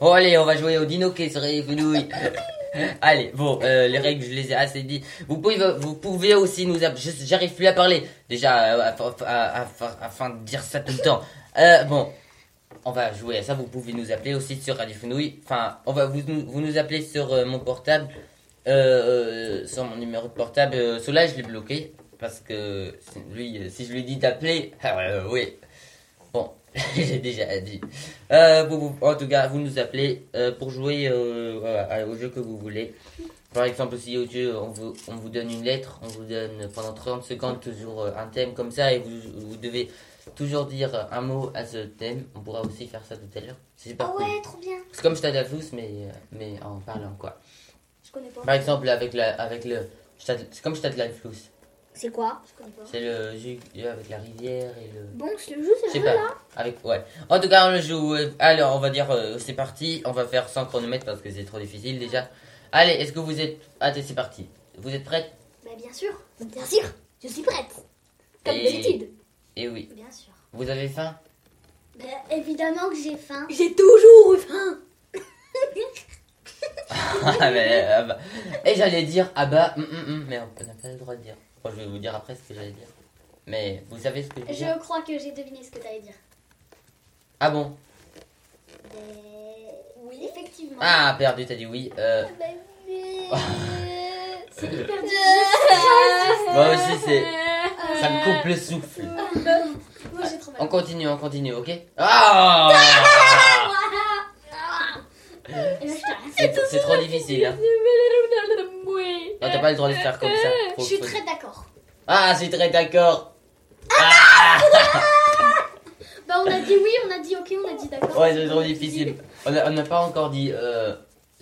Bon, allez, on va jouer au Dinoké sur les fenouilles. Allez, bon, euh, les règles, je les ai assez dit. Vous pouvez, vous pouvez aussi nous... J'arrive plus à parler. Déjà, euh, afin, de dire ça tout le temps. Euh, bon, on va jouer à ça. Vous pouvez nous appeler aussi sur Radio Fenouille. Enfin, on va vous, vous nous appelez sur euh, mon portable. Sur mon numéro de portable. Celui-là, je l'ai bloqué. Parce que si- lui, si je lui dis d'appeler... Ah, oui. Bon, j'ai déjà dit. Euh, vous, vous- en tout cas, vous nous appelez euh, pour jouer euh, au jeu que vous voulez. Par exemple, si au jeu, on vous, on vous donne une lettre, on vous donne pendant 30 secondes toujours un thème comme ça et vous, vous devez toujours dire un mot à ce thème. On pourra aussi faire ça tout à l'heure. C'est super Ah cool. ouais, trop bien. C'est comme Stade à Flous, mais, mais en parlant quoi. Je connais pas. Par exemple, avec, la, avec le. C'est comme Stade à Flous. C'est quoi. C'est le jeu avec la rivière et le. Bon, je le joue, Je c'est sais vrai pas. là Avec, ouais. En tout cas, on le joue. euh, Alors, on va dire, euh, c'est parti. On va faire sans chronomètre parce que c'est trop difficile déjà. Allez, est-ce que vous êtes. Allez, c'est parti. Vous êtes prêtes Bah bien sûr. Bien sûr. Je suis prête. Comme Et- d'habitude. Eh oui. Bien sûr. Vous avez faim? Bah évidemment que j'ai faim. J'ai toujours eu faim. Ah, mais, ah bah. Et j'allais dire, ah bah, hum, hum, hum, mais on n'a pas le droit de dire. Bon, je vais vous dire après ce que j'allais dire. Mais vous savez ce que je veux dire Je crois que j'ai deviné ce que t'allais dire. Ah bon? Bah, oui. Effectivement. Ah, perdu, t'as dit oui. Euh, Bah, mais- C'est hyper moi aussi, c'est. Ça me coupe le souffle. Moi j'ai trop mal. On continue, on continue, ok? Ah Et là, je t'arrête. C'est c'est trop difficile, hein. Non, t'as pas le droit de faire comme ça. Faut- Je suis faut- très d'accord. Ah, suis très d'accord. Bah on a dit oui, on a dit ok, on a dit d'accord. Ouais, c'est trop difficile. On a- on n'a pas encore dit euh,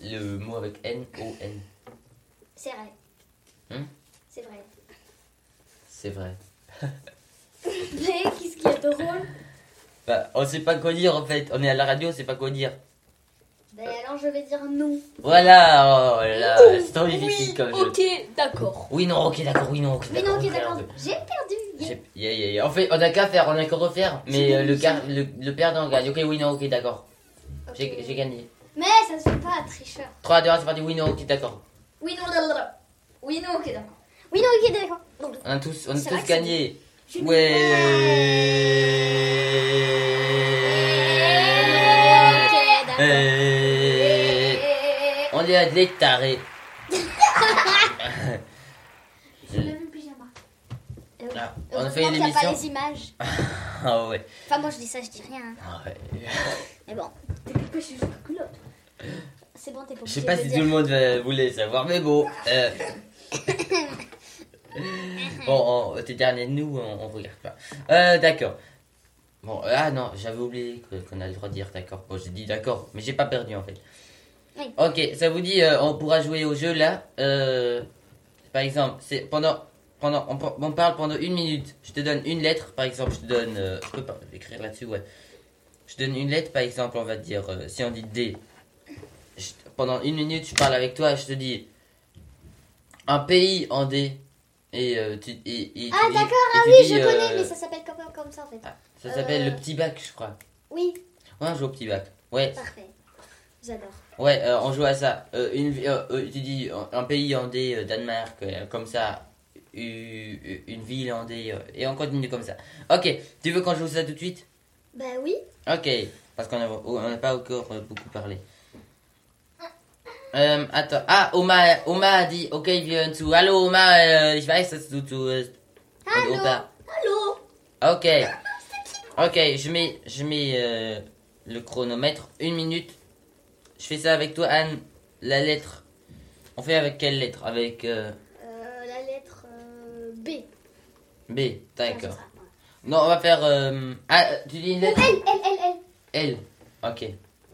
le mot avec N, O, N. C'est vrai. Hein C'est vrai. C'est vrai. Mais qu'est-ce qu'il y a de drôle? Bah, on sait pas quoi dire en fait. On est à la radio, on sait pas quoi dire. Bah alors je vais dire non. Voilà, oh là, c'est trop difficile Oui, comme jeu. ok, d'accord. Oui, non, ok, d'accord, oui, non, ok, Mais non, ok, d'accord. J'ai perdu. Yeah, yeah, yeah. En fait, on a qu'à faire, on a qu'à refaire. Mais euh, le, car- le, le perdant gagne. Ok, oui, non, ok, d'accord. J'ai j'ai gagné. Mais ça se fait pas, tricheur. 3, 2, 1, c'est parti. Oui, non, ok, d'accord. Oui, non, blablabla. Oui, non, ok, d'accord. Oui, non, ok, d'accord. On a tous, on a tous gagné. Ouais. Ok, d'accord. Euh, On est à des tarés. J'ai le même pyjama. Euh, oui. Ah, on a fait a l'émission. pas les images. Ah ouais. Enfin, moi je dis ça, je dis rien. hein. Ah ouais. Mais bon. Pourquoi je suis culotte C'est bon, t'es pas Je sais pas si dire. tout le monde va- voulait savoir, mais bon. euh. bon, on, tes derniers nous, on, on regarde pas. Euh, d'accord. Bon, ah non, j'avais oublié que- qu'on a le droit de dire d'accord. Bon, j'ai dit d'accord, mais j'ai pas perdu en fait. Oui. Ok, ça vous dit, euh, on pourra jouer au jeu là. Euh, par exemple, c'est pendant, pendant, on, on parle pendant une minute. Je te donne une lettre, par exemple, je te donne, euh, je peux pas écrire là-dessus, ouais. Je te donne une lettre, par exemple, on va dire, euh, si on dit D, je- pendant une minute, je parle avec toi et je te dis un pays en D. Et, tu, et, et Ah, d'accord, ah oui, dis, je connais, mais ça s'appelle comme, comme ça en fait. ah, ça s'appelle le petit bac, je crois. Oui, Ouais, on joue au petit bac. Ouais, parfait. J'adore. Ouais, euh, on joue à ça. Euh, une, euh, tu dis un, pays en D, Danemark, comme ça. Une ville en D, et on continue comme ça. Ok, tu veux qu'on joue ça tout de suite? Bah oui. Ok, parce qu'on n'a on pas encore beaucoup parlé. Ähm, attends. Ah, Oma, Oma a dit, okay, wir hören zu. Hallo Oma, ich weiß, dass du zuhörst. Hallo. Opa. Allô Ok. Ok, je mets, je mets le chronomètre. Une minute. Je fais ça avec toi, Anne. La lettre. On fait avec quelle lettre? Avec euh, euh, La lettre euh, B. B. D'accord. Non, on va faire. euh, Ah, euh, tu dis une lettre? L, L, L, L. L. Ok.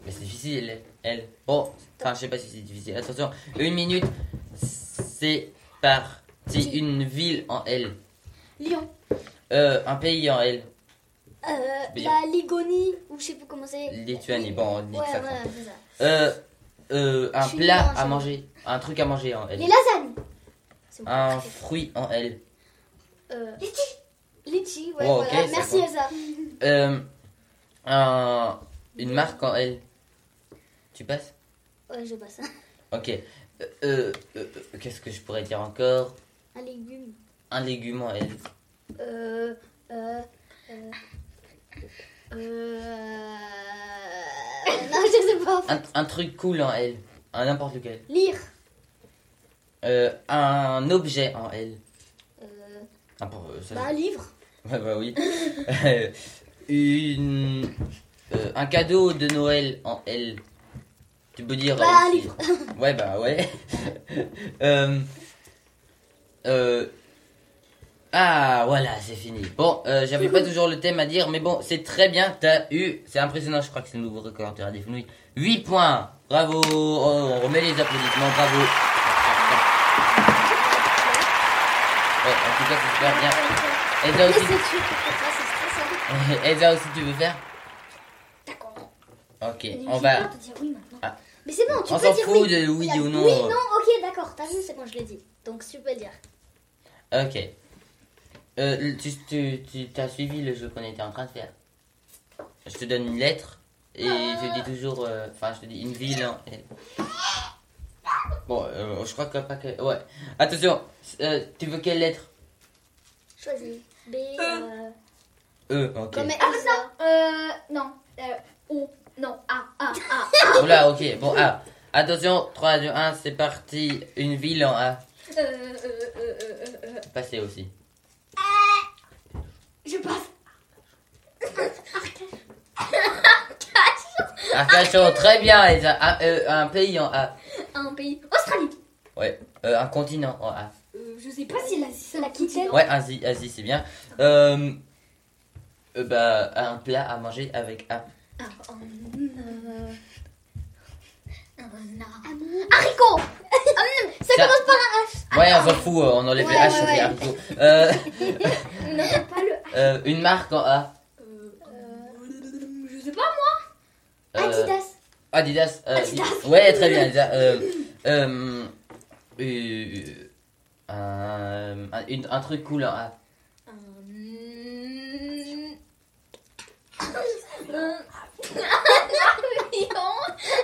Mais c'est difficile, L. Bon, enfin, je sais pas si c'est difficile. Attention, une minute. C'est parti. Une ville en L. Lyon. Un pays en L. Euh, Bien. la Ligonie, ou je sais plus comment c'est. Lituanie, bon, on dit Ouais, que ça. voilà, compte. c'est ça. Euh, euh, un plat à manger. Un truc à manger en L. Les lasagnes. Un fruit en L. Euh, litchi. Litchi, ouais, Oh, voilà. Merci. Elsa. Euh, un, une marque en L. Tu passes? Ouais, je passe. Ok. Euh, euh, euh, Qu'est-ce que je pourrais dire encore? Un légume. Un légume en L. Euh. Euh. Euh. Non, je sais pas. Un, un truc cool en L. Un n'importe lequel. Lire. Euh, un objet en L. Euh, ça- bah, un livre. Bah oui. Une, un cadeau de Noël en L. Tu peux dire. Bah, un si- livre. Ouais, bah ouais. euh, ah, voilà, c'est fini. Bon, euh, j'avais pas toujours le thème à dire, mais bon, c'est très bien. T'as eu, c'est impressionnant, je crois que c'est le nouveau record de Fenouil. 8 points. Bravo. Oh, on remet les applaudissements. Bravo. Ouais, en tout cas, c'est super bien. Elsa Mais aussi, stressant. Elsa aussi, tu veux faire? D'accord. Ok, on va. Ah. Mais c'est bon, tu On peux s'en dire fout oui. de oui ou non. Oui, non, ok, d'accord. T'as vu, c'est bon, je l'ai dit. Donc, tu peux dire. Ok. Euh, tu, tu, tu as suivi le jeu qu'on était en train de faire. Je te donne une lettre et je dis toujours. euh, Enfin, je te dis une ville. en L. Bon, euh, je crois que pas que. Ouais. Attention, euh, tu veux quelle lettre? Choisis. B. Euh... E, ok. Comme Elsa. Euh, non. Euh, O. Non. A. A. A. Oula, ok. Bon, A. Attention, 3, 2, 1, c'est parti. Une ville en A. Euh, euh, euh, euh, euh, euh, Passez aussi. Je passe. Arcachon, très bien, Elsa. Un, euh, un pays en A. Un pays. Australie. Ouais. Euh, un continent en A. Euh, je sais pas si la, c'est la Aquitaine. Ouais, Asie, Asie c'est bien. Euh, euh, bah, un plat à manger avec A. Ah, euh, un, Haricot. Ça Ça- commence par un H. Ouais, on s'en fout, euh, on enlève Ouais, les H, ouais, ça fait ouais. haricot. Euh, On n'a pas le. euh, une marque en A. Euh, je sais pas moi. Euh, Adidas. Adidas. euh, Adidas. Ouais, très bien, Adidas. Euh, euh, euh, un, un- une- un truc cool en A. Un. avion.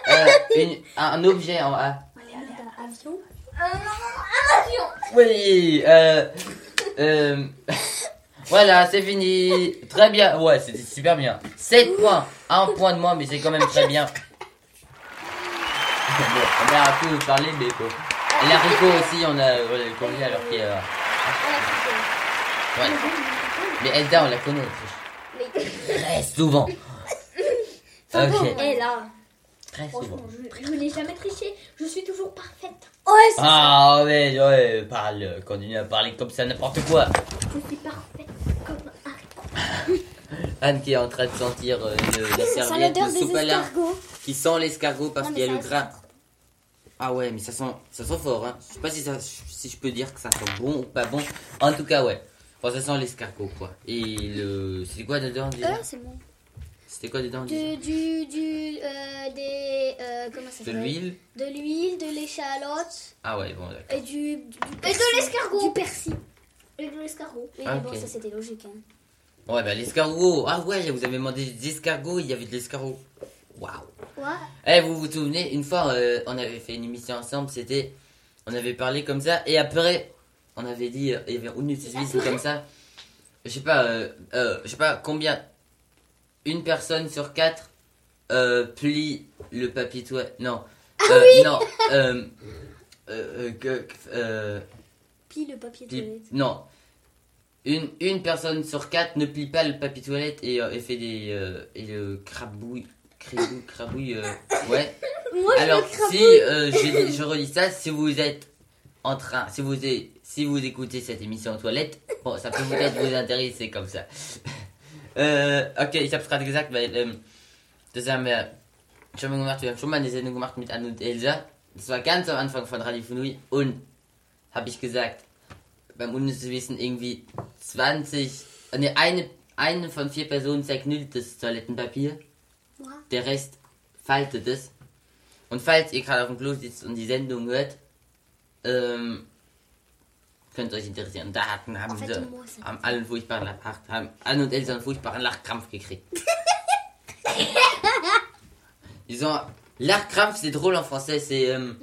Euh, un objet en A. Avion. Un avion. Oui, euh, euh, voilà, c'est fini. Très bien. Ouais, c'était super bien. 7 points. Un point de moins, mais c'est quand même très bien. On a un peu parlé, mais bon. Et aussi, on a voilà, le connu alors qu'il euh, Ouais. Mais Elda, on la connaît. Très souvent. Ok. Et là, Très souvent. franchement, je, je n'ai jamais triché. Je suis toujours parfaite. Ouais, c'est Ah ouais, ouais, parle, continue à parler comme ça, n'importe quoi. Je suis parfaite comme un. Anne qui est en train de sentir euh, le- la ça serviette l'odeur de des sopalin. escargots. qui sent l'escargot parce Non, qu'il y a mais le ça- gras. Ah ouais, mais ça sent, ça sent fort. Hein. Je sais pas si, ça, si je peux dire que ça sent bon ou pas bon. En tout cas, ouais. Enfin, ça sent l'escargot, quoi. Et le. C'était quoi dedans déjà c'est bon. C'était quoi dedans déjà Du, du, du, euh, des, euh, comment ça De s'appelle l'huile De l'huile, de l'échalote Ah ouais, bon, d'accord. et du, du Et de l'escargot. Du persil. Et de l'escargot. Ah, mais bon, ok. ça c'était logique. Hein. Ouais, bah l'escargot. Ah ouais, vous avez demandé des escargots, il y avait de l'escargot. Waouh. Ouais. Eh, vous vous souvenez, une fois, euh, on avait fait une émission ensemble, c'était. On avait parlé comme ça, et après, on avait dit, euh, il y avait une utilisation comme ça. Je sais pas, euh, euh, je sais pas combien. Une personne sur quatre euh, plie le papier toilette. Non. Euh, Non. Que- Puis le papier plie- toilette. non. Une, une personne sur quatre ne plie pas le papier toilette et, et fait des. et le crabouille. Crabouille, crabouille, ouais. Moi, Alors, si je, je relis ça, si vous êtes en train, si vous, êtes- si vous écoutez cette émission en toilette, bon, ça peut peut-être vous intéresser comme ça. äh, okay, ich habe es gerade gesagt, weil ähm, das haben wir schon mal gemacht. Wir haben schon mal eine Sendung gemacht mit Anne und Elsa. Das war ganz am Anfang von Radio Funui und habe ich gesagt, beim Bundeswissen irgendwie 20, äh, ne, eine, eine von vier Personen zerknüllt das Toilettenpapier. Moi. Der Rest faltet es. Und falls ihr gerade auf dem Klo sitzt und die Sendung hört, ähm, könnte euch interessieren. Da hatten, haben, sie, haben alle einen furchtbaren Lach, haben Anne und Elsa einen furchtbaren Lachkrampf gekriegt. Ils ont Lachkrampf, c'est drôle en français, c'est euh,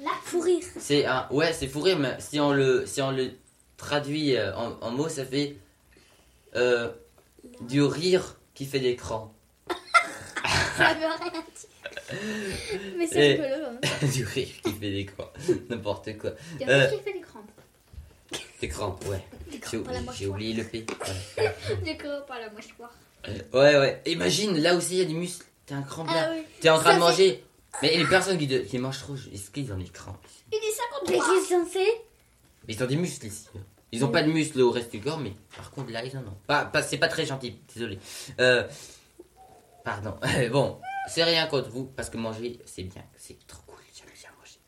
c'est un ouais, c'est fou rire, mais si on le si on le traduit euh, en, en mots, ça fait euh, du rire qui fait l'écran. Ça veut rien dire. Mais c'est rigolo. Hein. du rire qui fait l'écran, n'importe quoi. Qui fait des crampes. L'écran, ouais. J'ai crampes oublié, le P. Voilà. Des crampes à la mâchoire. Ouais, ouais. Imagine, là aussi il y a du muscle. T'es un crampe là. Ah oui. T'es en train Ça de fait- manger. Mais les personnes qui, de- qui mangent trop, est-ce qu'ils ont des crampes Il Mais 53. qu'est-ce que c'est Mais ils ont des muscles ici. Ils ont pas de muscles au reste du corps, mais par contre là ils en ont. Pas, pas- c'est pas très gentil, désolé. Euh, pardon. bon, c'est rien contre vous, parce que manger c'est bien, c'est trop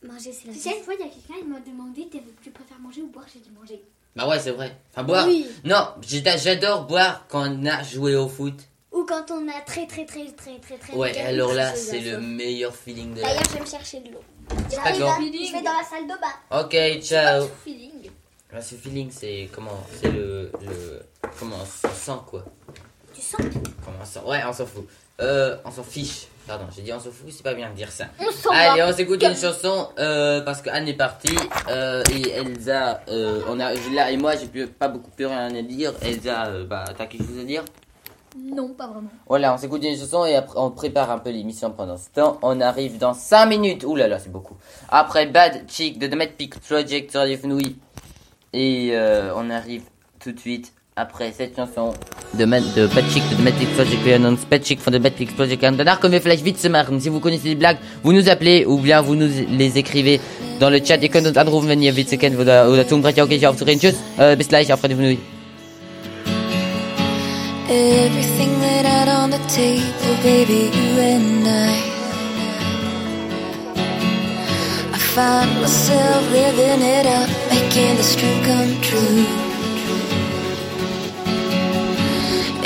manger. C'est la Tu sais, une fois, il y a quelqu'un, il m'a demandé t'es- tu préfères manger ou boire? J'ai dit manger. Bah ouais, c'est vrai. Enfin, boire. Oui. Non, j'adore boire quand on a joué au foot. Ou quand on a très très très très très très Ouais, très alors là, très c'est le meilleur feeling de la D'ailleurs, je vais me chercher de l'eau. D'accord. Je vais dans la salle de bain. Ok, ciao. Feeling. Ah, ce feeling, c'est comment C'est le, le. Comment on sent quoi Tu sens? Comment on sent Ouais, on s'en fout. Euh, on s'en fiche. Pardon, j'ai dit on s'en fout, c'est pas bien de dire ça. On s'en Allez, on s'écoute une chanson euh, parce que Anne est partie euh, et Elsa, on a là et moi, j'ai plus pas beaucoup plus rien à dire. Elsa, bah t'as quelque chose à dire? Non, pas vraiment. Voilà, on s'écoute une chanson et après on prépare un peu l'émission pendant ce temps. On arrive dans 5 minutes. Ouh là là, c'est beaucoup. Après Bad Chick de The Mad Peak Project sur Radio Fenouille. Et on arrive tout de suite après cette chanson de, Man, de Bad Chick de Peak Project. Chick von The Peak Project. Danach können wir vielleicht Witze machen. Si vous connaissez des blagues, vous nous appelez ou bien vous nous les écrivez dans le chat. Ihr könnt uns anrufen, wenn ihr Witze kennt oder, oder Zungenbrecher. Everything laid out on the table, baby, you and I. I find myself living it up, making this dream come true.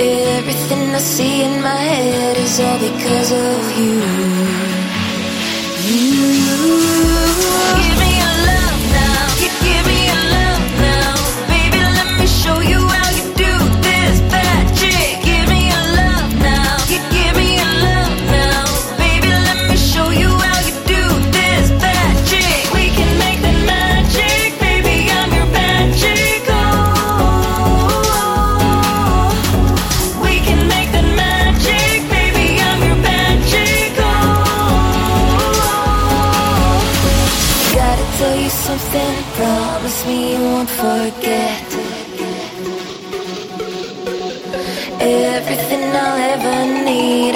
Everything I see in my head is all because of you. You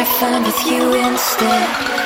I find with you instead.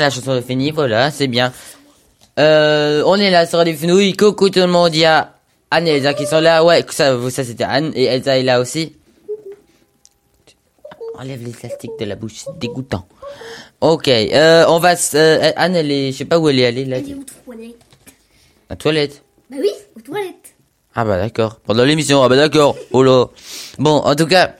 La chanson est finie, voilà, c'est bien. Euh, on est là sur les fenouilles. Coucou tout le monde, il y a Anne et Elsa qui sont là. Ouais, ça, ça c'était Anne et Elsa est là aussi. Enlève les plastiques de la bouche, c'est dégoûtant. Ok, euh, on va... euh, Anne, elle est... Je sais pas où elle est allée, là. Elle est aux toilettes. La toilette. Bah oui, aux toilettes. Ah bah d'accord. Pendant l'émission, ah bah d'accord. Oh là. Bon, en tout cas,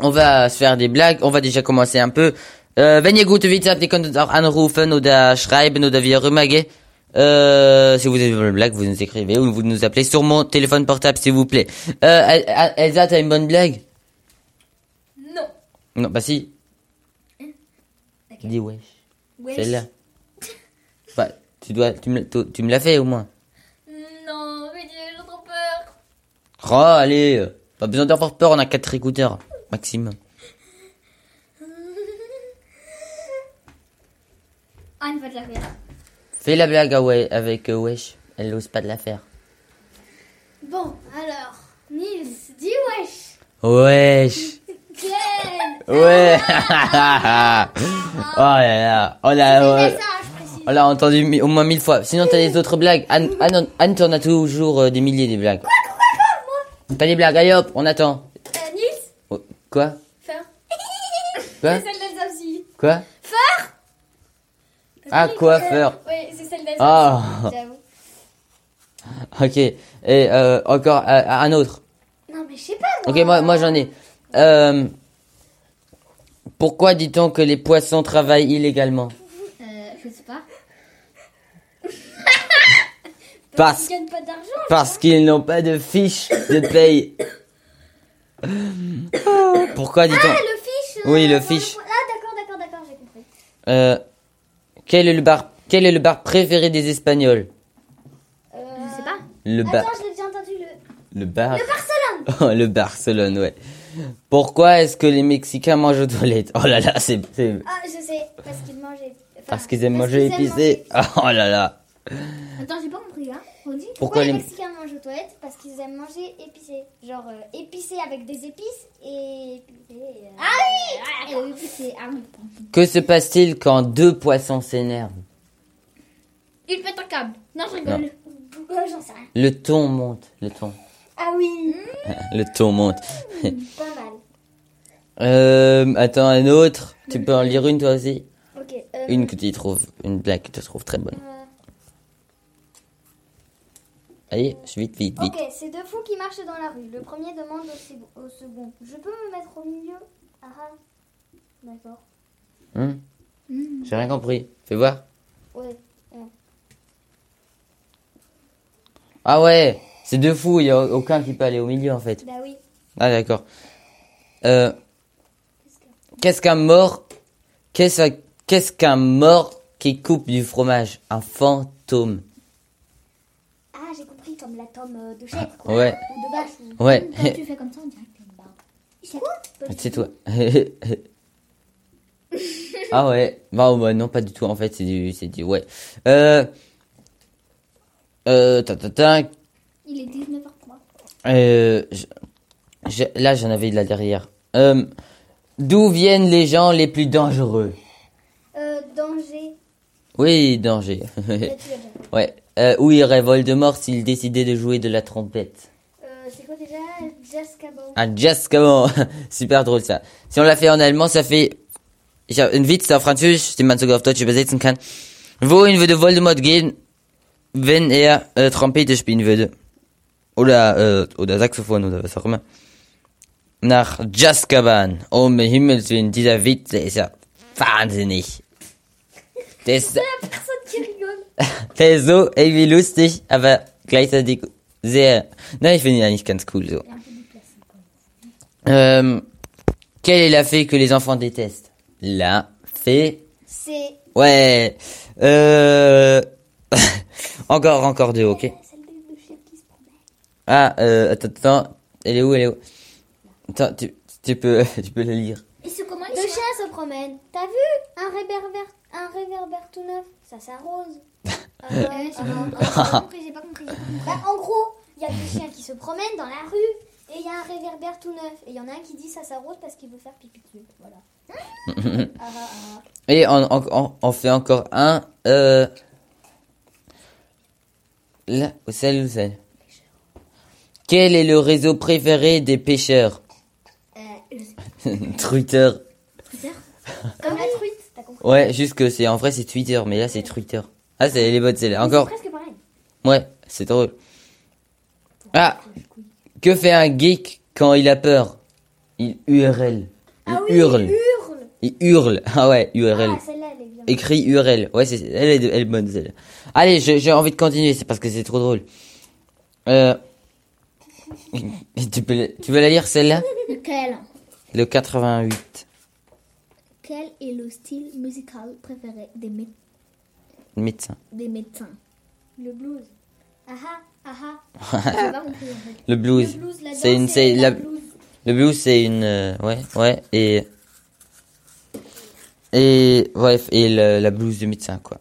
on va se faire des blagues. On va déjà commencer un peu. Euh, wenn ihr gute Witze habt, ihr könnt uns auch anrufen oder schreiben oder wie auch immer, gell? Euh, si vous avez une blague, vous nous écrivez ou vous nous appelez sur mon téléphone portable, s'il vous plaît. Euh, El- El- Elsa, t'as une bonne blague? Non. Non, bah si. Dis wesh. Wesh. Celle-là. Bah, tu dois, tu me, tu, tu me l'as fait au moins. Non, mais j'ai trop peur. Oh, allez, pas besoin d'avoir peur, on a quatre écouteurs, maximum. Anne va te la faire. Fais la blague avec euh, Wesh, elle n'ose pas de la faire. Bon, alors, Nils, dis wesh. Wesh Ken Ouais Oh là là ça, je précise. on l'a entendu au moins mille fois. Sinon t'as des autres blagues. Anne, Anne, Anne t'en as toujours euh, des milliers des blagues. T'as des blagues, allez hop, on attend. Euh, Nils? Oh, quoi? Faire. Quoi? C'est celle d'Elsa aussi. Quoi? Ah, quoi faire Oui, c'est celle d'Elsa. Ah J'avoue. Ok, et euh, encore euh, un autre. Non, mais je sais pas. Ok, moi, moi j'en ai. Euh, pourquoi dit-on que les poissons travaillent illégalement? Euh, je sais pas. Parce, Ils gagnent pas d'argent. parce qu'ils n'ont pas de fiche de paye. Pourquoi dit-on? Ah, le fiche. Oui, le fiche. Ah, d'accord, d'accord, d'accord, j'ai compris. euh, quel est le bar Quel est le bar préféré des Espagnols? Euh, je sais pas. Le bar. Attends, je l'ai déjà entendu le. Le bar. Le Barcelone. Oh, le Barcelone, ouais. Pourquoi est-ce que les Mexicains mangent aux toilettes? Oh là là, c'est Ah, je sais. Parce qu'ils mangeaient. enfin, parce qu'ils aiment parce manger aiment épicé. Oh là là. Attends, j'ai pas compris là. On dit pourquoi, Pourquoi les les- Mexicains mangent aux toilettes Parce qu'ils aiment manger épicé. Genre euh, épicé avec des épices et euh, Ah oui Et épicé. Ah oui. Que se passe-t-il quand deux poissons s'énervent Il pète un câble. Non, je rigole. J'en sais rien. Le ton monte, le ton. Ah oui. Le ton monte. Pas mal. Euh, attends, un autre. Tu peux en lire une toi aussi Ok. euh, Une que tu trouves, une blague que tu trouves très bonne. Allez, vite, vite, vite. Ok, c'est deux fous qui marchent dans la rue. Le premier demande au, sec- au second Je peux me mettre au milieu? Ah ah. D'accord. Hein? J'ai rien compris. Fais voir. Ouais. Ah ouais, c'est deux fous, il y a aucun qui peut aller au milieu en fait. Bah oui. Ah d'accord. Euh, qu'est-ce qu'un mort qu'est-ce qu'un mort qui coupe du fromage? Un fantôme. Ah, comme la tome euh, de chèvre. quoi. Ouais. Ou de vache. Ou... Ouais. Quand tu fais comme ça, on dirait que t'as une barbe. C'est quoi C'est toi. ah ouais. Bah, bah, non, pas du tout. En fait, c'est du, c'est du, ouais. Euh, euh, ta, ta, ta, Il est 19h03. euh, je- je- là, j'en avais de là derrière. Euh, d'où viennent les gens les plus dangereux? Euh, danger. Oui, danger. Déjà. ouais. Euh, où irait Voldemort s'il décidait de jouer de la trompette? Euh, c'est quoi déjà? Ah, comment Super drôle ça. Si on l'a fait en allemand, ça fait ich habe einen Witz auf Französisch, den man sogar auf Deutsch übersetzen kann. Wohin würde Voldemort gehen, wenn er äh, Trompete spielen würde? Oder äh, oder Saxophon oder was auch immer. Nach Jaskaban. Um Himmels Willen, dieser Witz, der ist ja wahnsinnig. Der ist, Ist so irgendwie lustig, aber gleichzeitig sehr. Na, ich finde ihn eigentlich ganz cool so. Euh, quelle est la fée que les enfants détestent? La fée? C'est Ouais. Euh... encore, encore deux, ok. celle de de chef qui se promène. Ah, euh, attends, attends. Elle est où, elle est où? Attends, tu, tu peux, tu peux la lire. Et c'est comment Le chien se promène. T'as vu? Un réverbère, un réverbère tout neuf Ça s'arrose. Euh, j'ai pas- j'ai pas compris, bah, en gros, il y a des chiens qui se promènent dans la rue et il y a un réverbère tout neuf. Et il y en a un qui dit ça s'arrose parce qu'il veut faire pipi dessus. Voilà. Ah, ah, ah. Et on, on, on- fait encore un. Euh... Là, celle ou celle Quel est le réseau préféré des pêcheurs? Euh, sais Twitter. Comme la truite, t'as compris? Ouais, juste que c'est en vrai c'est Twitter, mais là c'est Twitter. Ah, c'est les bonnes celle Encore. C'est presque pareil. Ouais, c'est drôle. Ah, que fait un geek quand il a peur? Il URL. Il Ah oui, hurle. il hurle. Il hurle. Ah ouais, URL. Ah, celle-là, elle est bien. Écrit URL. Ouais, c'est, elle est, elle est bonne celle. Allez, j'ai envie de continuer, c'est parce que c'est trop drôle. Euh, tu peux, tu veux la lire celle-là? Lequel? Le 88. Quel est le style musical préféré des, mé- Médecin. des médecins Le blues. Ah ah, ah ah. Le blues. Le blues, la C'est une, c'est la, la blues. le blues c'est une, euh, ouais, ouais, et, et, bref, et le- la blouse du médecin, quoi.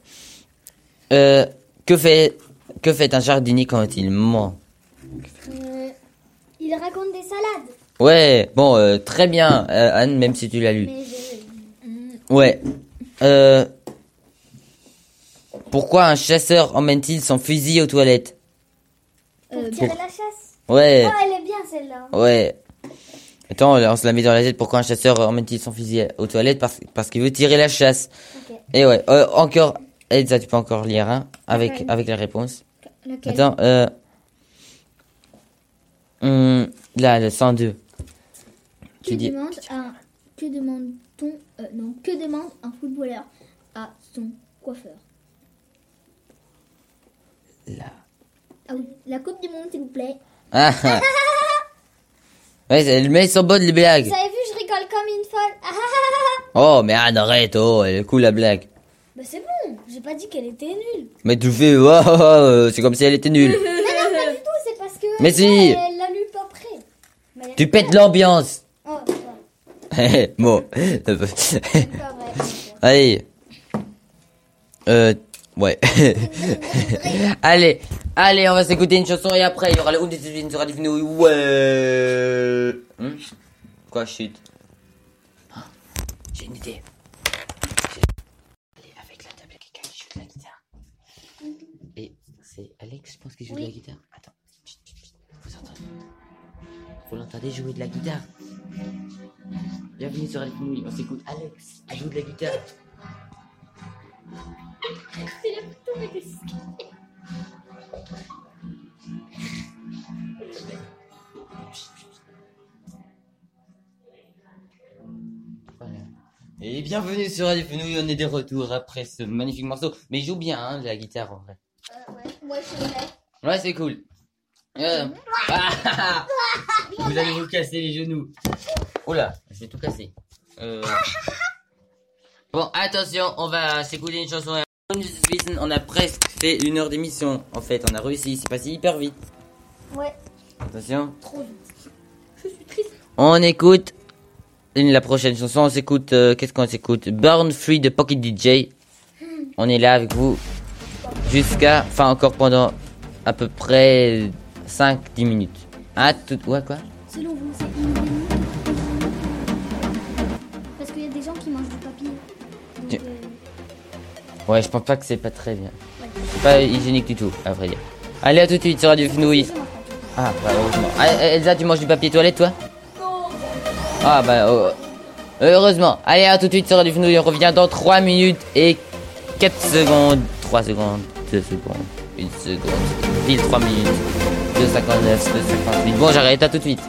Euh, que fait, que fait un jardinier quand il ment? Euh, il raconte des salades. Ouais, bon, euh, très bien, euh, Anne, même si tu l'as lu. Mais. Ouais. Euh, pourquoi un chasseur emmène-t-il son fusil aux toilettes Pour tirer la chasse. Ouais, Oh, elle est bien celle-là. ouais. Attends, on se la met dans la tête. Pourquoi un chasseur emmène-t-il son fusil aux toilettes Parce, parce qu'il veut tirer la chasse. Et ouais, euh, encore. Elsa, tu peux encore lire, hein, avec, avec la réponse. Attends, euh. hum, là, le 102. Que Tu dis. demande un que demande-t-on euh, non que demande un footballeur à son coiffeur? Là. Ah oui, la Coupe du Monde s'il vous plaît. Ah, ah. ouais, elle met son bonne les blagues. Vous avez vu, je rigole comme une folle. Ah, ah, ah. Oh, mais Anne, arrête, oh, elle est cool la blague. Bah c'est bon, j'ai pas dit qu'elle était nulle. Mais tu fais, oh, oh, oh, c'est comme si elle était nulle. Non, non, pas du tout, c'est parce que. Mais si. elle, elle l'a lu pas près. Mais elle- Tu pètes l'ambiance. Oh, bon. Allez. Euh, ouais. allez, allez, on va s'écouter une chanson et après il y aura le Undiscipline sera devenu ouais. Hmm Quoi, chute J'ai une idée. Allez, avec la table quelqu'un qui joue de la guitare. Et c'est Alex, je pense, qui joue de la guitare. Attends. Chut, chut, chut. Vous entendez? Vous l'entendez jouer de la guitare? Bienvenue sur Alex on s'écoute Alex, elle joue de la guitare. Voilà. Et bienvenue sur Radio Fenouille, on est de retour après ce magnifique morceau. Mais il joue bien, hein, la guitare en vrai. Euh, ouais, je l'ai. Ouais, c'est cool. Euh, ah, vous allez vous casser les genoux. Oula, je vais tout casser. Euh, Bon, attention, on va s'écouter une chanson. On a presque fait une heure d'émission. En fait, on a réussi, c'est passé hyper vite. Ouais, Attention. trop vite. Je suis triste. On écoute la prochaine chanson. On s'écoute. euh, Qu'est-ce qu'on s'écoute? Burn Free de Pocket DJ. On est là avec vous jusqu'à. Enfin, encore pendant à peu près 5-10 minutes. Ah, tout. Ouais, quoi? Selon vous, c'est une minute Ouais, je pense pas que c'est pas très bien. C'est pas hygiénique du tout, à vrai dire. Allez, à tout de suite sur Radio Fenouille. Ah, bah, heureusement. Ah, Elsa, tu manges du papier toilette, toi? Ah, bah, oh. heureusement. Allez, à tout de suite sur Radio Fenouille. On revient dans 3 minutes et 4 secondes. 3 secondes, 2 secondes, 1 seconde. Pile 3 minutes. 2,59, 2,58. Bon, j'arrête, à tout de suite.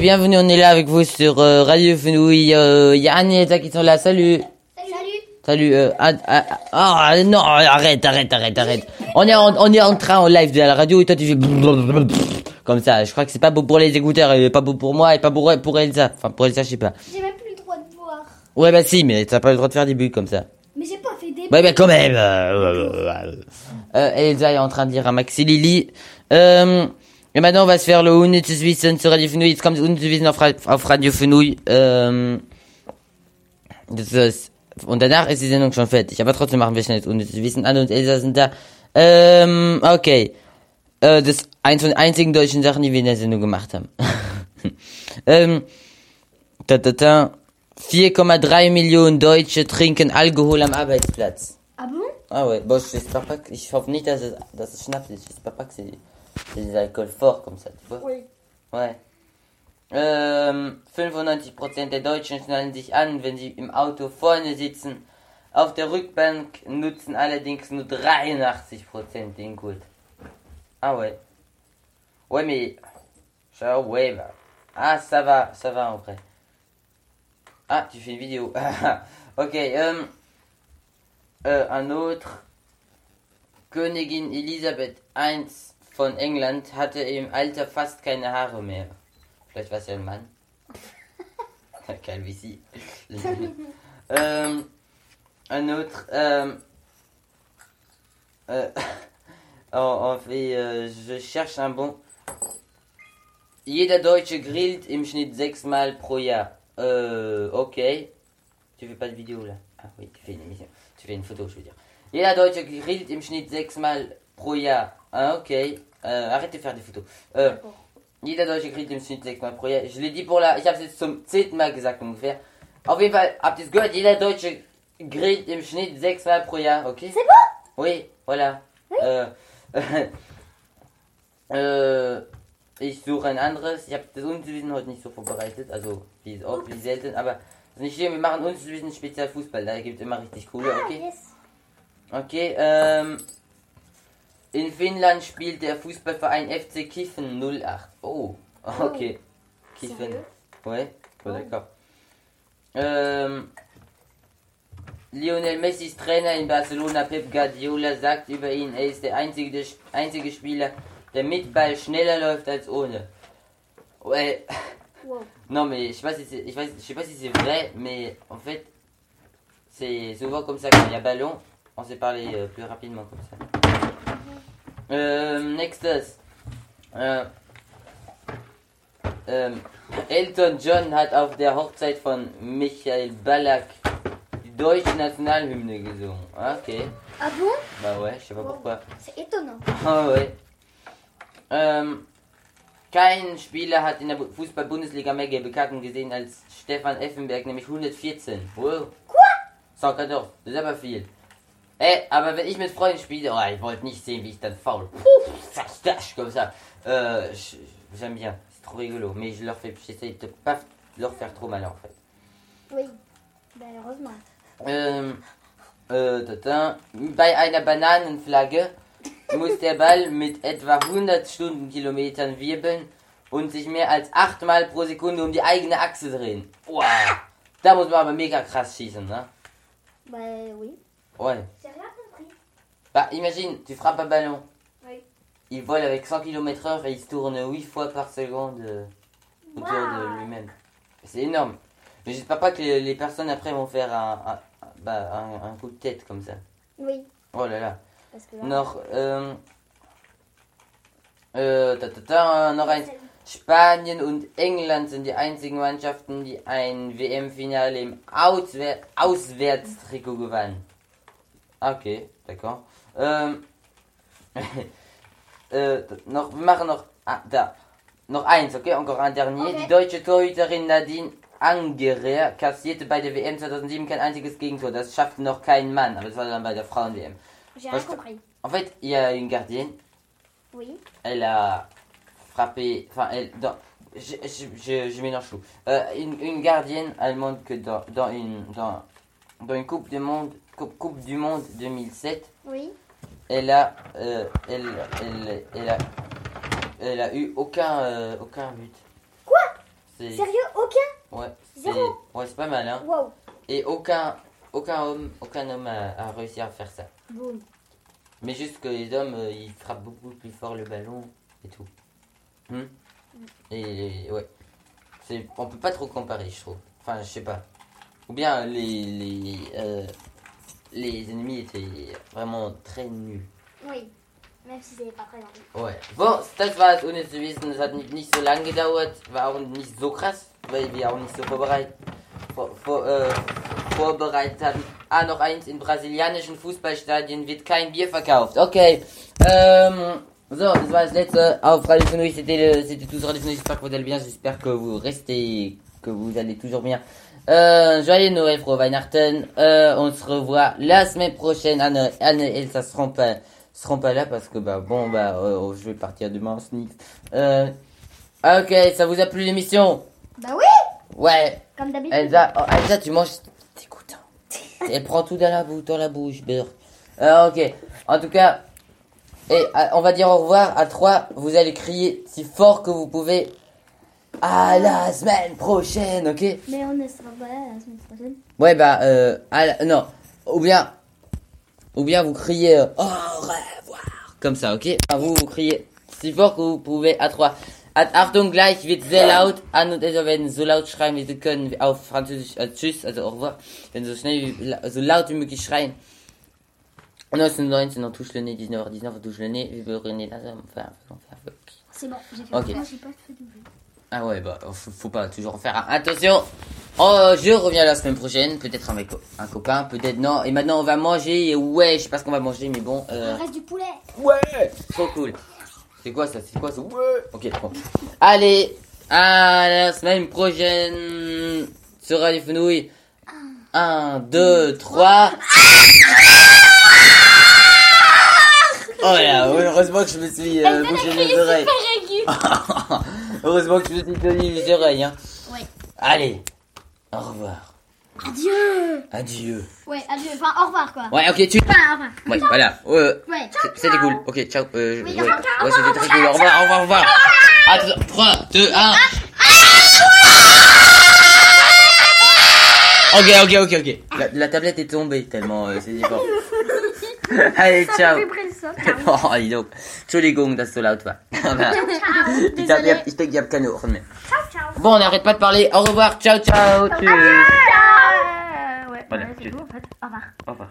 Bienvenue, on est là avec vous sur euh, Radio Fenouille. Euh, Il y a Anne et Elsa qui sont là. Salut. Salut. Salut. Euh, ah, ah, ah, ah, non, arrête, arrête, arrête, arrête. On est en, on est en train en live de la radio et toi tu fais comme ça. Je crois que c'est pas beau pour les écouteurs et pas beau pour moi et pas pour pour Elsa. Enfin pour Elsa, je sais pas. J'ai même plus le droit de boire. Ouais bah si, mais t'as pas le droit de faire des buts comme ça. Mais j'ai pas fait des. Ouais bah quand même. Euh, euh, euh, euh, Elsa est en train de dire à Maxi Lily. Euh, et maintenant on va se faire le Unnützes Wissen sur Radio Fenouille. Es kommt Unnützes Wissen auf, auf Radio Fenouille. Ähm, das ist, und danach ist die Sendung schon fertig. Aber trotzdem machen wir schnell das Unnützes Wissen. Anne und Elsa sind da. Ähm, okay. Äh, das ist eins von den einzigen deutschen Sachen, die wir in der Sendung gemacht haben. ähm, ta, ta, ta. 4,3 Millionen Deutsche trinken Alkohol am Arbeitsplatz. Ah bon Ah ouais, bon, pas que, ich hoffe nicht, dass es, dass es Schnaps ist. J'espère pas que c'est, des alcools forts comme ça, tu vois? Oui. Ouais. Ähm, 95% der Deutschen schnallen sich an, wenn sie im Auto vorne sitzen. Auf der Rückbank nutzen allerdings nur 83% den Gurt. Ah ouais. Ouais, mais Ciao, ouais, bah. Ah, ça va, ça va en vrai. Ah, tu fais une vidéo. ok, euh, euh, un autre. Königin Elisabeth I von England hatte im Alter fast keine Haare mehr. Vielleicht war es ja ein Mann. Calvitie. euh, un autre. Euh, euh, on fait. euh, je cherche un bon. Jeder Deutsche grillt im Schnitt sechsmal pro Jahr. Euh, ok. Tu fais pas de vidéo là Ah oui, tu fais une émission. Tu fais une photo, je veux dire. Jeder Deutsche grillt im Schnitt sechsmal pro Jahr. Ah, ok. Euh, arrête de faire des photos. Euh, jeder Deutsche grillt im Schnitt sechsmal pro Jahr. Je l'ai dit pour la. Ich habe es jetzt zum zehnten Mal gesagt ungefähr. Auf jeden Fall, habt ihr es gehört? Jeder Deutsche grillt im Schnitt sechsmal pro Jahr, ok C'est bon Oui, voilà. Äh, äh, ich suche ein anderes. Ich habe das Unzuwissen heute nicht so vorbereitet. Also, wie, ist auch, wie selten. Aber ist nicht schlimm. Wir machen Unzuwissen speziell Fußball. Da gibt es immer richtig coole, Ah, okay? Okay, ähm. In Finnland spielt der Fußballverein FC Kiffen 08. Oh, okay. Kiffen. Ouais, bon, d'accord. Ähm, Lionel Messis Trainer in Barcelona, Pep Guardiola, sagt über ihn, er ist der einzige, einzige Spieler, der mit Ball schneller läuft als ohne. Ouais. Wow. Non, mais je sais pas si je sais je sais pas si c'est vrai, mais en fait, c'est souvent comme ça quand il y a ballon, on s'est parlé euh, plus rapidement comme ça. Euh, nextes. Äh, ähm, Elton John hat auf der Hochzeit von Michael Ballack die deutsche Nationalhymne gesungen. Ah, Ok. Ah bon Bah ouais, je sais pas pourquoi. C'est étonnant. Ah ouais. Ähm, kein Spieler hat in der Bu- Fußball-Bundesliga mehr gelbe Karten gesehen als Stefan Effenberg, nämlich 114. Wow. Quoi? 114. Das ist aber viel. Ey, aber wenn ich mit Freunden spiele, oh, ich wollte nicht sehen, wie ich dann faul. Pouf, ça se tâche comme ça. Euh, je- j'aime bien. C'est trop rigolo. Mais je leur fais, j'essaie de pas leur faire trop mal en fait. Oui. Ben, heureusement. Ähm, äh, tata. Bei einer Bananenflagge muss der Ball mit etwa 100 Stundenkilometern wirbeln und sich mehr als 8 Mal pro Sekunde um die eigene Achse drehen. Wow. Da muss man aber mega krass schießen, ne? Ben oui. Ouais. J'ai rien compris. Bah, imagine, tu frappes un ballon. Oui. Il vole avec 100 km heure et il se tourne 8 fois par seconde euh, autour de lui-même. C'est énorme. Mais j'espère pas que les, les personnes après vont faire un, un- bah, un- un coup de tête comme ça. Oui. Oh là là. Parce que là, äh, ta, ta, ta, noch eins. Spanien und England sind die einzigen Mannschaften, die ein WM-Finale im Auswär Auswärtstrikot gewannen. Okay, d'accord. Äh, noch, wir machen noch, ah, da. Noch eins, okay? Encore un dernier. Okay. Die deutsche Torhüterin Nadine Angerer kassierte bei der WM 2007 kein einziges Gegentor. Das schaffte noch kein Mann, aber das war dann bei der Frauen-WM. j'ai rien Parce que- compris. En fait, il y a une gardienne, Oui. elle a frappé, enfin, elle, dans, je, je, je, je mélange tout. Euh, une, une gardienne allemande que dans, dans une, dans, dans une coupe du monde, coupe, coupe du monde 2007, Oui. elle a, euh, elle, elle, elle a, elle a eu aucun, euh, aucun but. Quoi? Sérieux? Aucun? Ouais, c'est, Zéro? ouais, c'est pas mal, hein. Wow. Et aucun, aucun homme, aucun homme a, a réussi à faire ça. Boum. Mais juste que les hommes, euh, ils frappent beaucoup plus fort le ballon et tout. Hmm? Et ouais. C'est, on peut pas trop comparer, je trouve. Enfin, je sais pas. Ou bien les, les, euh, les ennemis étaient vraiment très nuls. Oui. Même si c'est pas très gentil. Ouais. Bon, das war's, ohne zu wissen. Es hat nicht, nicht so lange gedauert. War auch nicht so krass, weil wir auch nicht so vorbereitet, vor, vor, äh, vorbereitet hatten. Ah, noch eins. In brasilianischen Fußballstadien wird kein Bier verkauft. Okay. Ähm, so, das war das letzte auf Radio Fenouille. C'était c'était tout sur Radio Fenouille. J'espère que vous allez bien. J'espère que vous restez, que vous allez toujours bien. Euh, joyeux Noël, frohe Weihnachten. Euh, on se revoit la semaine prochaine. Anne, Anne et Elsa seront pas, seront pas là parce que bah bon bah euh, je vais partir demain en sneak. Euh, ah, ok, ça vous a plu l'émission? Bah oui Ouais. Comme d'habitude. Elsa, oh, Elsa, tu manges. Dégoûtant. Elle prend tout dans la bouche, dans la bouche, beurre. Euh, ok. En tout cas, et euh, on va dire au revoir à trois. Vous allez crier si fort que vous pouvez. à la semaine prochaine, ok? Mais on ne sera pas là la semaine prochaine. Ouais, bah, euh, à la- non. Ou bien, ou bien vous criez euh, au revoir. Comme ça, ok? Enfin, vous, vous criez si fort que vous pouvez à trois. At Achtung gleich wird sehr laut. An und also werden so laut schreien, wie sie können. Auf Französisch äh, Tschüss, also au revoir. Wenn so schnell, wie, so laut wie möglich schreien. 19, on touche le nez, 19h19, on touche le nez, wie wir René un peu. C'est bon, j'ai fait. Ok. Moi, j'ai pas fait de bruit. Ah ouais, bah, faut, faut pas toujours en faire un. Attention Oh, je reviens la semaine prochaine, peut-être avec un copain, peut-être non. Et maintenant, on va manger, et ouais, je sais pas ce qu'on va manger, mais bon. Euh... Il reste du poulet. Ouais Trop cool. C'est quoi ça C'est quoi ça? Ouais Ok, bon. Allez, à la semaine prochaine sur Radio Fenouille. 1, 2, 3. Oh là, heureusement que je me suis euh, bouché les oreilles. heureusement que je me suis tenu les oreilles. Hein. Ouais. Allez, au revoir. Adieu. Adieu. Ouais, adieu. Enfin, au revoir quoi. Ouais, ok, tu. Enfin, au revoir. Ouais, voilà. Ouais, Ouais. C'était cool. Ok, ciao. Euh, Oui, ouais, ouais c'était très cool. Au revoir, au revoir, au revoir. Attends, 3, 2, 1. Ok, ok, ok, ok. La, la tablette est tombée tellement euh, c'est différent. Allez, ciao. Oh, dis donc. Entschuldigung, dass so laut war. Aber ich hab, ich hab, ich denke, ich hab keine Ohren mehr. Bon, on n'arrête pas de parler. Au revoir, ciao, ciao. Tschüss. Ouais, Voilà, ouais, c'est tout en fait. Au revoir. Au revoir.